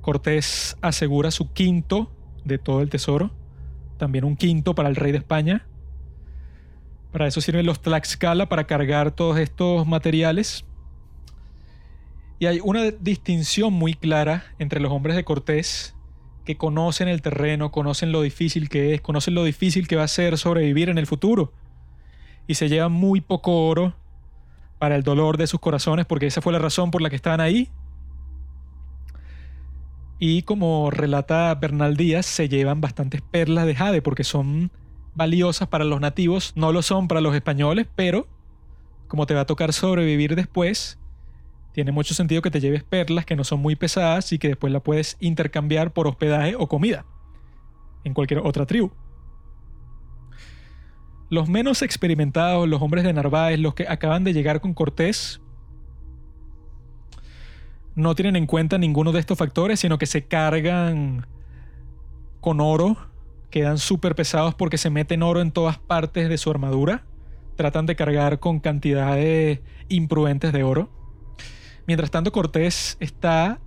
Cortés asegura su quinto de todo el tesoro, también un quinto para el rey de España. Para eso sirven los Tlaxcala para cargar todos estos materiales. Y hay una distinción muy clara entre los hombres de Cortés conocen el terreno, conocen lo difícil que es, conocen lo difícil que va a ser sobrevivir en el futuro. Y se llevan muy poco oro para el dolor de sus corazones, porque esa fue la razón por la que estaban ahí. Y como relata Bernal Díaz, se llevan bastantes perlas de jade, porque son valiosas para los nativos, no lo son para los españoles, pero como te va a tocar sobrevivir después, tiene mucho sentido que te lleves perlas que no son muy pesadas y que después la puedes intercambiar por hospedaje o comida en cualquier otra tribu. Los menos experimentados, los hombres de Narváez, los que acaban de llegar con Cortés, no tienen en cuenta ninguno de estos factores, sino que se cargan con oro, quedan súper pesados porque se meten oro en todas partes de su armadura, tratan de cargar con cantidades imprudentes de oro. Mientras tanto, Cortés está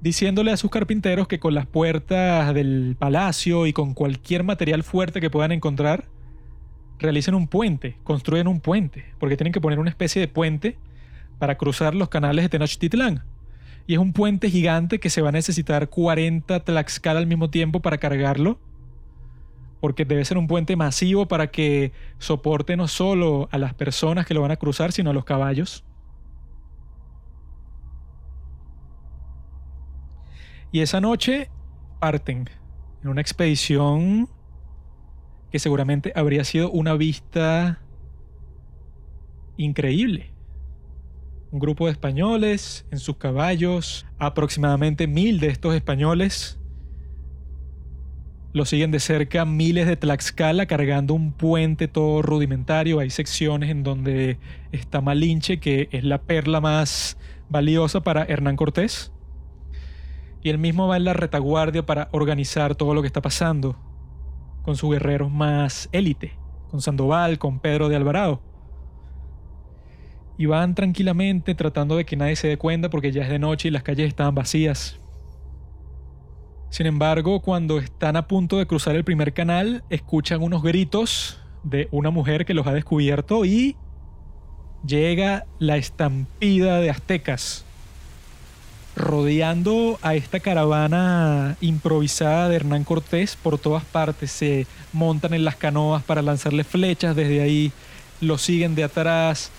diciéndole a sus carpinteros que con las puertas del palacio y con cualquier material fuerte que puedan encontrar, realicen un puente, construyen un puente, porque tienen que poner una especie de puente para cruzar los canales de Tenochtitlán. Y es un puente gigante que se va a necesitar 40 Tlaxcala al mismo tiempo para cargarlo, porque debe ser un puente masivo para que soporte no solo a las personas que lo van a cruzar, sino a los caballos. Y esa noche parten en una expedición que seguramente habría sido una vista increíble. Un grupo de españoles en sus caballos, aproximadamente mil de estos españoles. Lo siguen de cerca miles de Tlaxcala cargando un puente todo rudimentario. Hay secciones en donde está Malinche, que es la perla más valiosa para Hernán Cortés y él mismo va en la retaguardia para organizar todo lo que está pasando con sus guerreros más élite, con Sandoval, con Pedro de Alvarado. Y van tranquilamente tratando de que nadie se dé cuenta porque ya es de noche y las calles estaban vacías. Sin embargo, cuando están a punto de cruzar el primer canal, escuchan unos gritos de una mujer que los ha descubierto y llega la estampida de aztecas rodeando a esta caravana improvisada de Hernán Cortés por todas partes. Se montan en las canoas para lanzarle flechas desde ahí, lo siguen de atrás,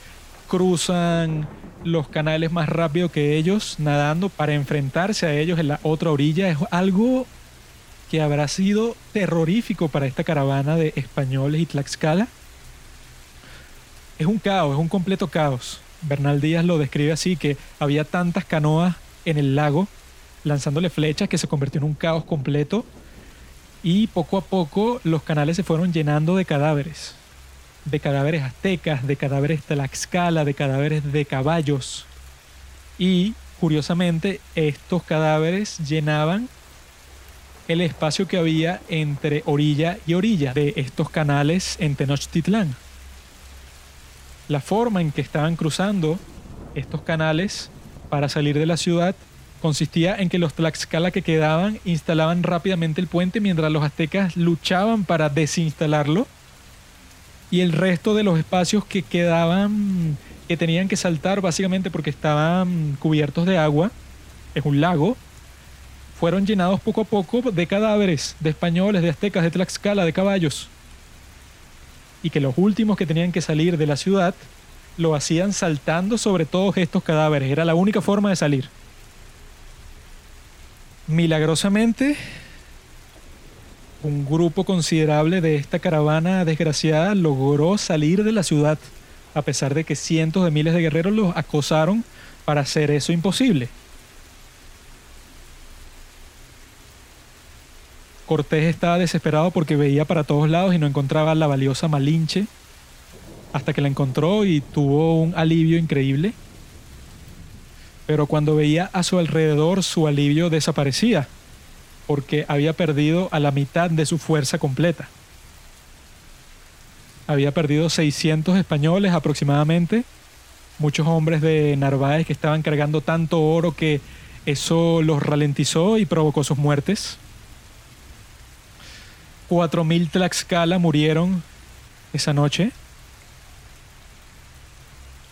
cruzan los canales más rápido que ellos, nadando para enfrentarse a ellos en la otra orilla. Es algo que habrá sido terrorífico para esta caravana de españoles y Tlaxcala. Es un caos, es un completo caos. Bernal Díaz lo describe así, que había tantas canoas en el lago, lanzándole flechas que se convirtió en un caos completo. Y poco a poco los canales se fueron llenando de cadáveres. De cadáveres aztecas, de cadáveres tlaxcala, de cadáveres de caballos. Y curiosamente estos cadáveres llenaban el espacio que había entre orilla y orilla de estos canales en Tenochtitlán. La forma en que estaban cruzando estos canales para salir de la ciudad consistía en que los Tlaxcala que quedaban instalaban rápidamente el puente mientras los aztecas luchaban para desinstalarlo y el resto de los espacios que quedaban que tenían que saltar básicamente porque estaban cubiertos de agua es un lago fueron llenados poco a poco de cadáveres de españoles, de aztecas, de Tlaxcala, de caballos. Y que los últimos que tenían que salir de la ciudad lo hacían saltando sobre todos estos cadáveres. Era la única forma de salir. Milagrosamente, un grupo considerable de esta caravana desgraciada logró salir de la ciudad, a pesar de que cientos de miles de guerreros los acosaron para hacer eso imposible. Cortés estaba desesperado porque veía para todos lados y no encontraba la valiosa Malinche hasta que la encontró y tuvo un alivio increíble. Pero cuando veía a su alrededor su alivio desaparecía porque había perdido a la mitad de su fuerza completa. Había perdido 600 españoles aproximadamente, muchos hombres de Narváez que estaban cargando tanto oro que eso los ralentizó y provocó sus muertes. 4.000 Tlaxcala murieron esa noche.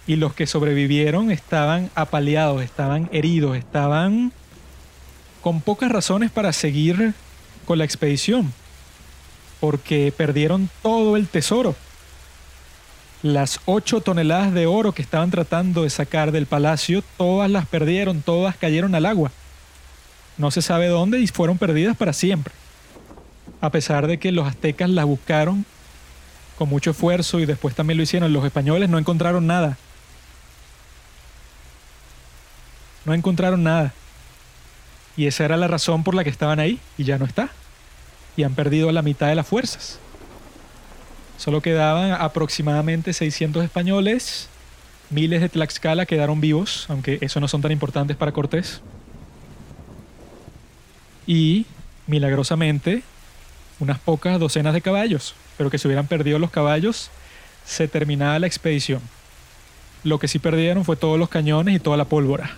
Y los que sobrevivieron estaban apaleados, estaban heridos, estaban con pocas razones para seguir con la expedición. Porque perdieron todo el tesoro. Las 8 toneladas de oro que estaban tratando de sacar del palacio, todas las perdieron, todas cayeron al agua. No se sabe dónde y fueron perdidas para siempre a pesar de que los aztecas las buscaron con mucho esfuerzo y después también lo hicieron, los españoles no encontraron nada. No encontraron nada. Y esa era la razón por la que estaban ahí y ya no está. Y han perdido la mitad de las fuerzas. Solo quedaban aproximadamente 600 españoles, miles de Tlaxcala quedaron vivos, aunque eso no son tan importantes para Cortés. Y milagrosamente unas pocas docenas de caballos, pero que si hubieran perdido los caballos, se terminaba la expedición. Lo que sí perdieron fue todos los cañones y toda la pólvora.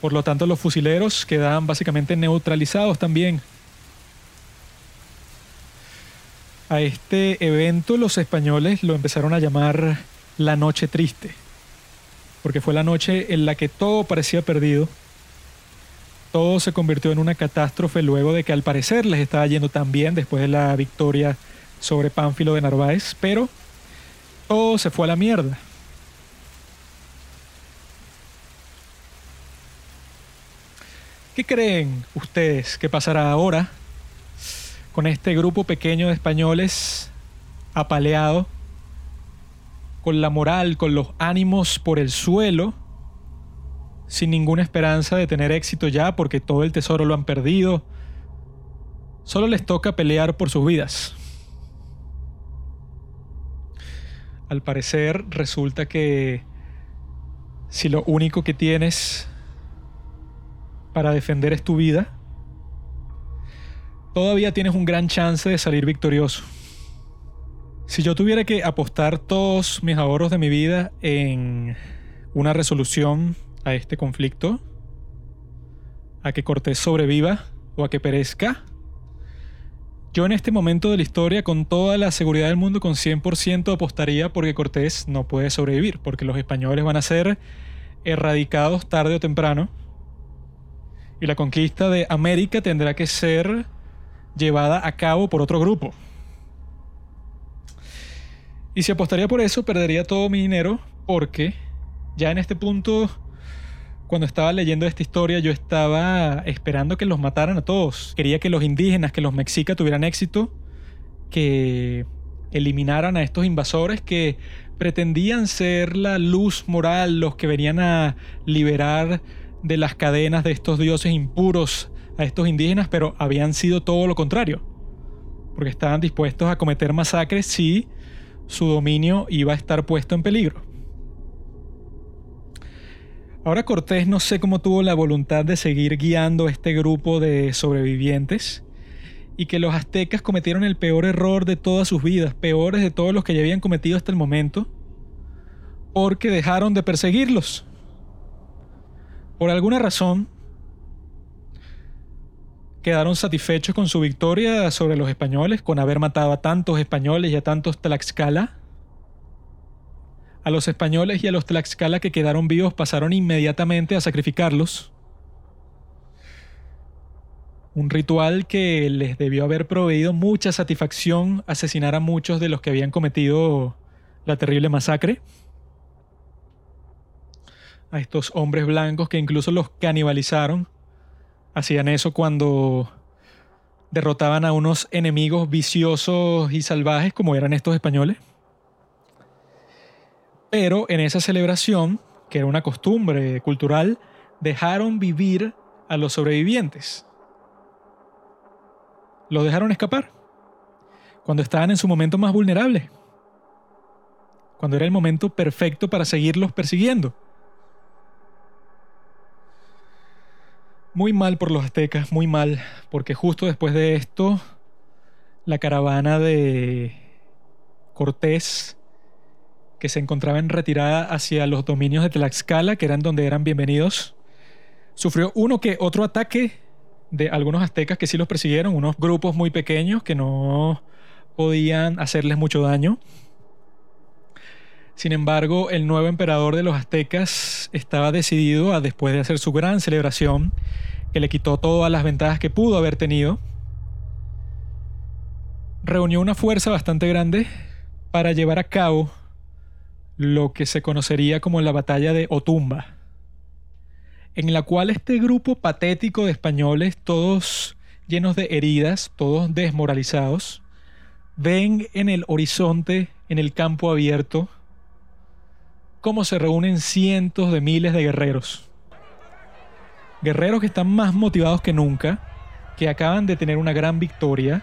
Por lo tanto, los fusileros quedaban básicamente neutralizados también. A este evento los españoles lo empezaron a llamar la noche triste, porque fue la noche en la que todo parecía perdido todo se convirtió en una catástrofe luego de que al parecer les estaba yendo tan bien después de la victoria sobre Pánfilo de Narváez, pero todo se fue a la mierda. ¿Qué creen ustedes que pasará ahora con este grupo pequeño de españoles apaleado, con la moral, con los ánimos por el suelo? sin ninguna esperanza de tener éxito ya porque todo el tesoro lo han perdido. Solo les toca pelear por sus vidas. Al parecer resulta que si lo único que tienes para defender es tu vida, todavía tienes un gran chance de salir victorioso. Si yo tuviera que apostar todos mis ahorros de mi vida en una resolución a este conflicto, a que Cortés sobreviva o a que perezca. Yo en este momento de la historia, con toda la seguridad del mundo, con 100% apostaría porque Cortés no puede sobrevivir, porque los españoles van a ser erradicados tarde o temprano. Y la conquista de América tendrá que ser llevada a cabo por otro grupo. Y si apostaría por eso, perdería todo mi dinero porque ya en este punto cuando estaba leyendo esta historia yo estaba esperando que los mataran a todos. Quería que los indígenas, que los mexicas tuvieran éxito, que eliminaran a estos invasores que pretendían ser la luz moral, los que venían a liberar de las cadenas de estos dioses impuros a estos indígenas, pero habían sido todo lo contrario, porque estaban dispuestos a cometer masacres si su dominio iba a estar puesto en peligro. Ahora Cortés no sé cómo tuvo la voluntad de seguir guiando este grupo de sobrevivientes y que los aztecas cometieron el peor error de todas sus vidas, peores de todos los que ya habían cometido hasta el momento, porque dejaron de perseguirlos. Por alguna razón, quedaron satisfechos con su victoria sobre los españoles, con haber matado a tantos españoles y a tantos Tlaxcala, a los españoles y a los Tlaxcala que quedaron vivos pasaron inmediatamente a sacrificarlos. Un ritual que les debió haber proveído mucha satisfacción asesinar a muchos de los que habían cometido la terrible masacre. A estos hombres blancos que incluso los canibalizaron. Hacían eso cuando derrotaban a unos enemigos viciosos y salvajes como eran estos españoles. Pero en esa celebración, que era una costumbre cultural, dejaron vivir a los sobrevivientes. lo dejaron escapar cuando estaban en su momento más vulnerable, cuando era el momento perfecto para seguirlos persiguiendo. Muy mal por los aztecas, muy mal, porque justo después de esto, la caravana de Cortés, que se encontraba en retirada hacia los dominios de Tlaxcala, que eran donde eran bienvenidos, sufrió uno que otro ataque de algunos aztecas que sí los persiguieron, unos grupos muy pequeños que no podían hacerles mucho daño. Sin embargo, el nuevo emperador de los aztecas estaba decidido a, después de hacer su gran celebración, que le quitó todas las ventajas que pudo haber tenido, reunió una fuerza bastante grande para llevar a cabo lo que se conocería como la batalla de Otumba, en la cual este grupo patético de españoles, todos llenos de heridas, todos desmoralizados, ven en el horizonte, en el campo abierto, cómo se reúnen cientos de miles de guerreros. Guerreros que están más motivados que nunca, que acaban de tener una gran victoria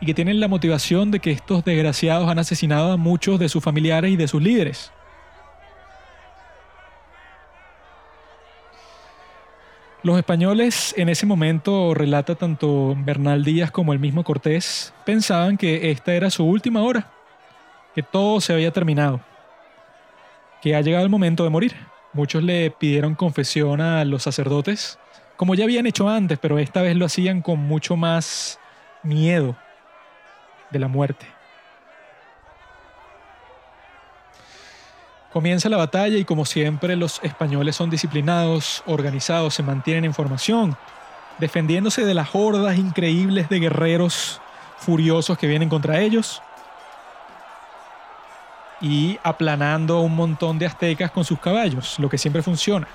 y que tienen la motivación de que estos desgraciados han asesinado a muchos de sus familiares y de sus líderes. Los españoles en ese momento, relata tanto Bernal Díaz como el mismo Cortés, pensaban que esta era su última hora, que todo se había terminado, que ha llegado el momento de morir. Muchos le pidieron confesión a los sacerdotes, como ya habían hecho antes, pero esta vez lo hacían con mucho más miedo de la muerte. Comienza la batalla y como siempre los españoles son disciplinados, organizados, se mantienen en formación, defendiéndose de las hordas increíbles de guerreros furiosos que vienen contra ellos y aplanando a un montón de aztecas con sus caballos, lo que siempre funciona.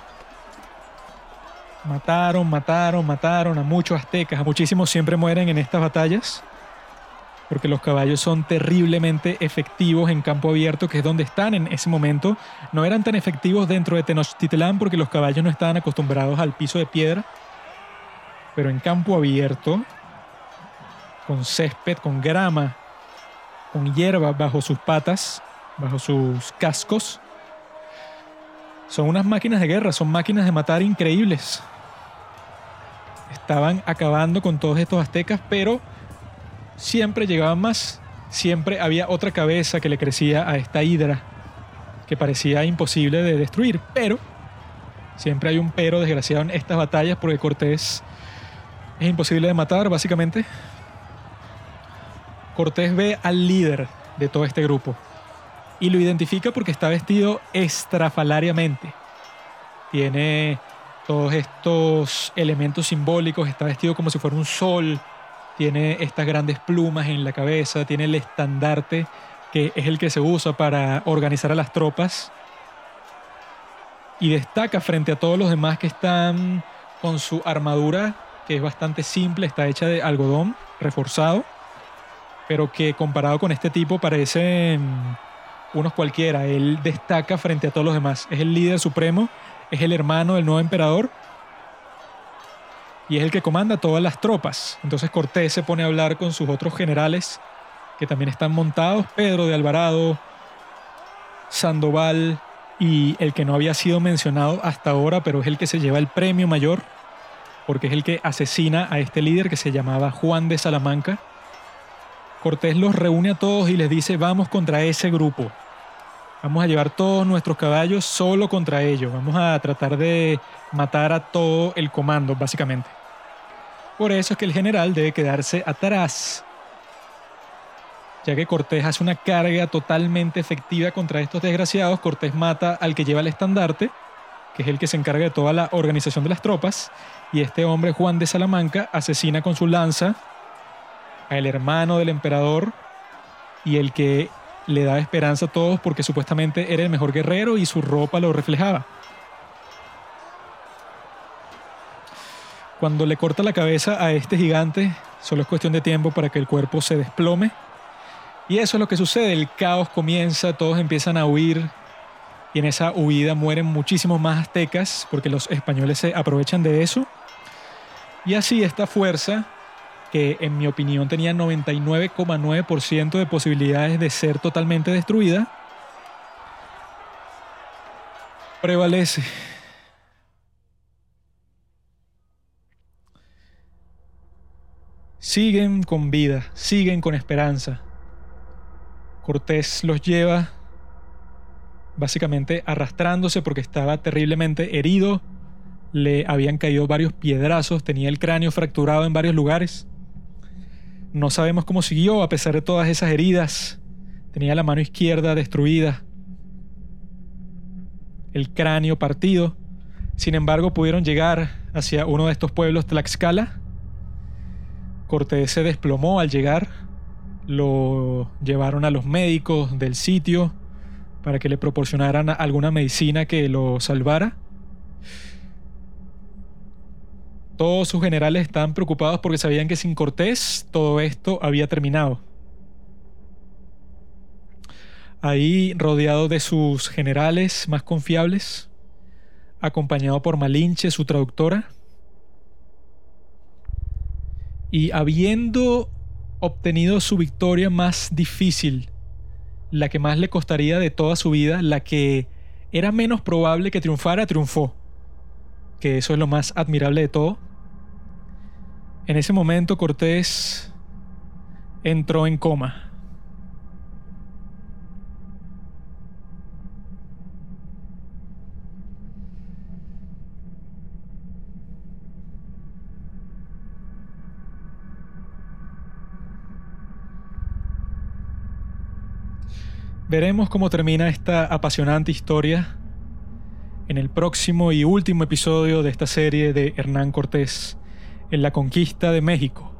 Mataron, mataron, mataron a muchos aztecas, a muchísimos siempre mueren en estas batallas porque los caballos son terriblemente efectivos en campo abierto, que es donde están en ese momento. No eran tan efectivos dentro de Tenochtitlán porque los caballos no estaban acostumbrados al piso de piedra, pero en campo abierto, con césped, con grama, con hierba bajo sus patas, bajo sus cascos, son unas máquinas de guerra, son máquinas de matar increíbles. Estaban acabando con todos estos aztecas, pero siempre llegaban más. Siempre había otra cabeza que le crecía a esta hidra que parecía imposible de destruir. Pero, siempre hay un pero desgraciado en estas batallas porque Cortés es imposible de matar, básicamente. Cortés ve al líder de todo este grupo y lo identifica porque está vestido estrafalariamente. Tiene todos estos elementos simbólicos, está vestido como si fuera un sol, tiene estas grandes plumas en la cabeza, tiene el estandarte que es el que se usa para organizar a las tropas y destaca frente a todos los demás que están con su armadura que es bastante simple, está hecha de algodón reforzado, pero que comparado con este tipo parecen unos cualquiera. Él destaca frente a todos los demás. Es el líder supremo, es el hermano del nuevo emperador y es el que comanda todas las tropas. Entonces Cortés se pone a hablar con sus otros generales que también están montados, Pedro de Alvarado, Sandoval y el que no había sido mencionado hasta ahora, pero es el que se lleva el premio mayor, porque es el que asesina a este líder que se llamaba Juan de Salamanca. Cortés los reúne a todos y les dice, vamos contra ese grupo. Vamos a llevar todos nuestros caballos solo contra ellos. Vamos a tratar de matar a todo el comando, básicamente. Por eso es que el general debe quedarse atrás, ya que Cortés hace una carga totalmente efectiva contra estos desgraciados. Cortés mata al que lleva el estandarte, que es el que se encarga de toda la organización de las tropas, y este hombre, Juan de Salamanca, asesina con su lanza al hermano del emperador y el que le da esperanza a todos porque supuestamente era el mejor guerrero y su ropa lo reflejaba. Cuando le corta la cabeza a este gigante, solo es cuestión de tiempo para que el cuerpo se desplome. Y eso es lo que sucede, el caos comienza, todos empiezan a huir y en esa huida mueren muchísimos más aztecas porque los españoles se aprovechan de eso. Y así esta fuerza que en mi opinión tenía 99,9% de posibilidades de ser totalmente destruida, prevalece. Siguen con vida, siguen con esperanza. Cortés los lleva básicamente arrastrándose porque estaba terriblemente herido, le habían caído varios piedrazos, tenía el cráneo fracturado en varios lugares. No sabemos cómo siguió a pesar de todas esas heridas. Tenía la mano izquierda destruida, el cráneo partido. Sin embargo, pudieron llegar hacia uno de estos pueblos Tlaxcala. Cortés se desplomó al llegar. Lo llevaron a los médicos del sitio para que le proporcionaran alguna medicina que lo salvara. Todos sus generales estaban preocupados porque sabían que sin Cortés todo esto había terminado. Ahí, rodeado de sus generales más confiables, acompañado por Malinche, su traductora, y habiendo obtenido su victoria más difícil, la que más le costaría de toda su vida, la que era menos probable que triunfara, triunfó. Que eso es lo más admirable de todo. En ese momento Cortés entró en coma. Veremos cómo termina esta apasionante historia en el próximo y último episodio de esta serie de Hernán Cortés en la conquista de México.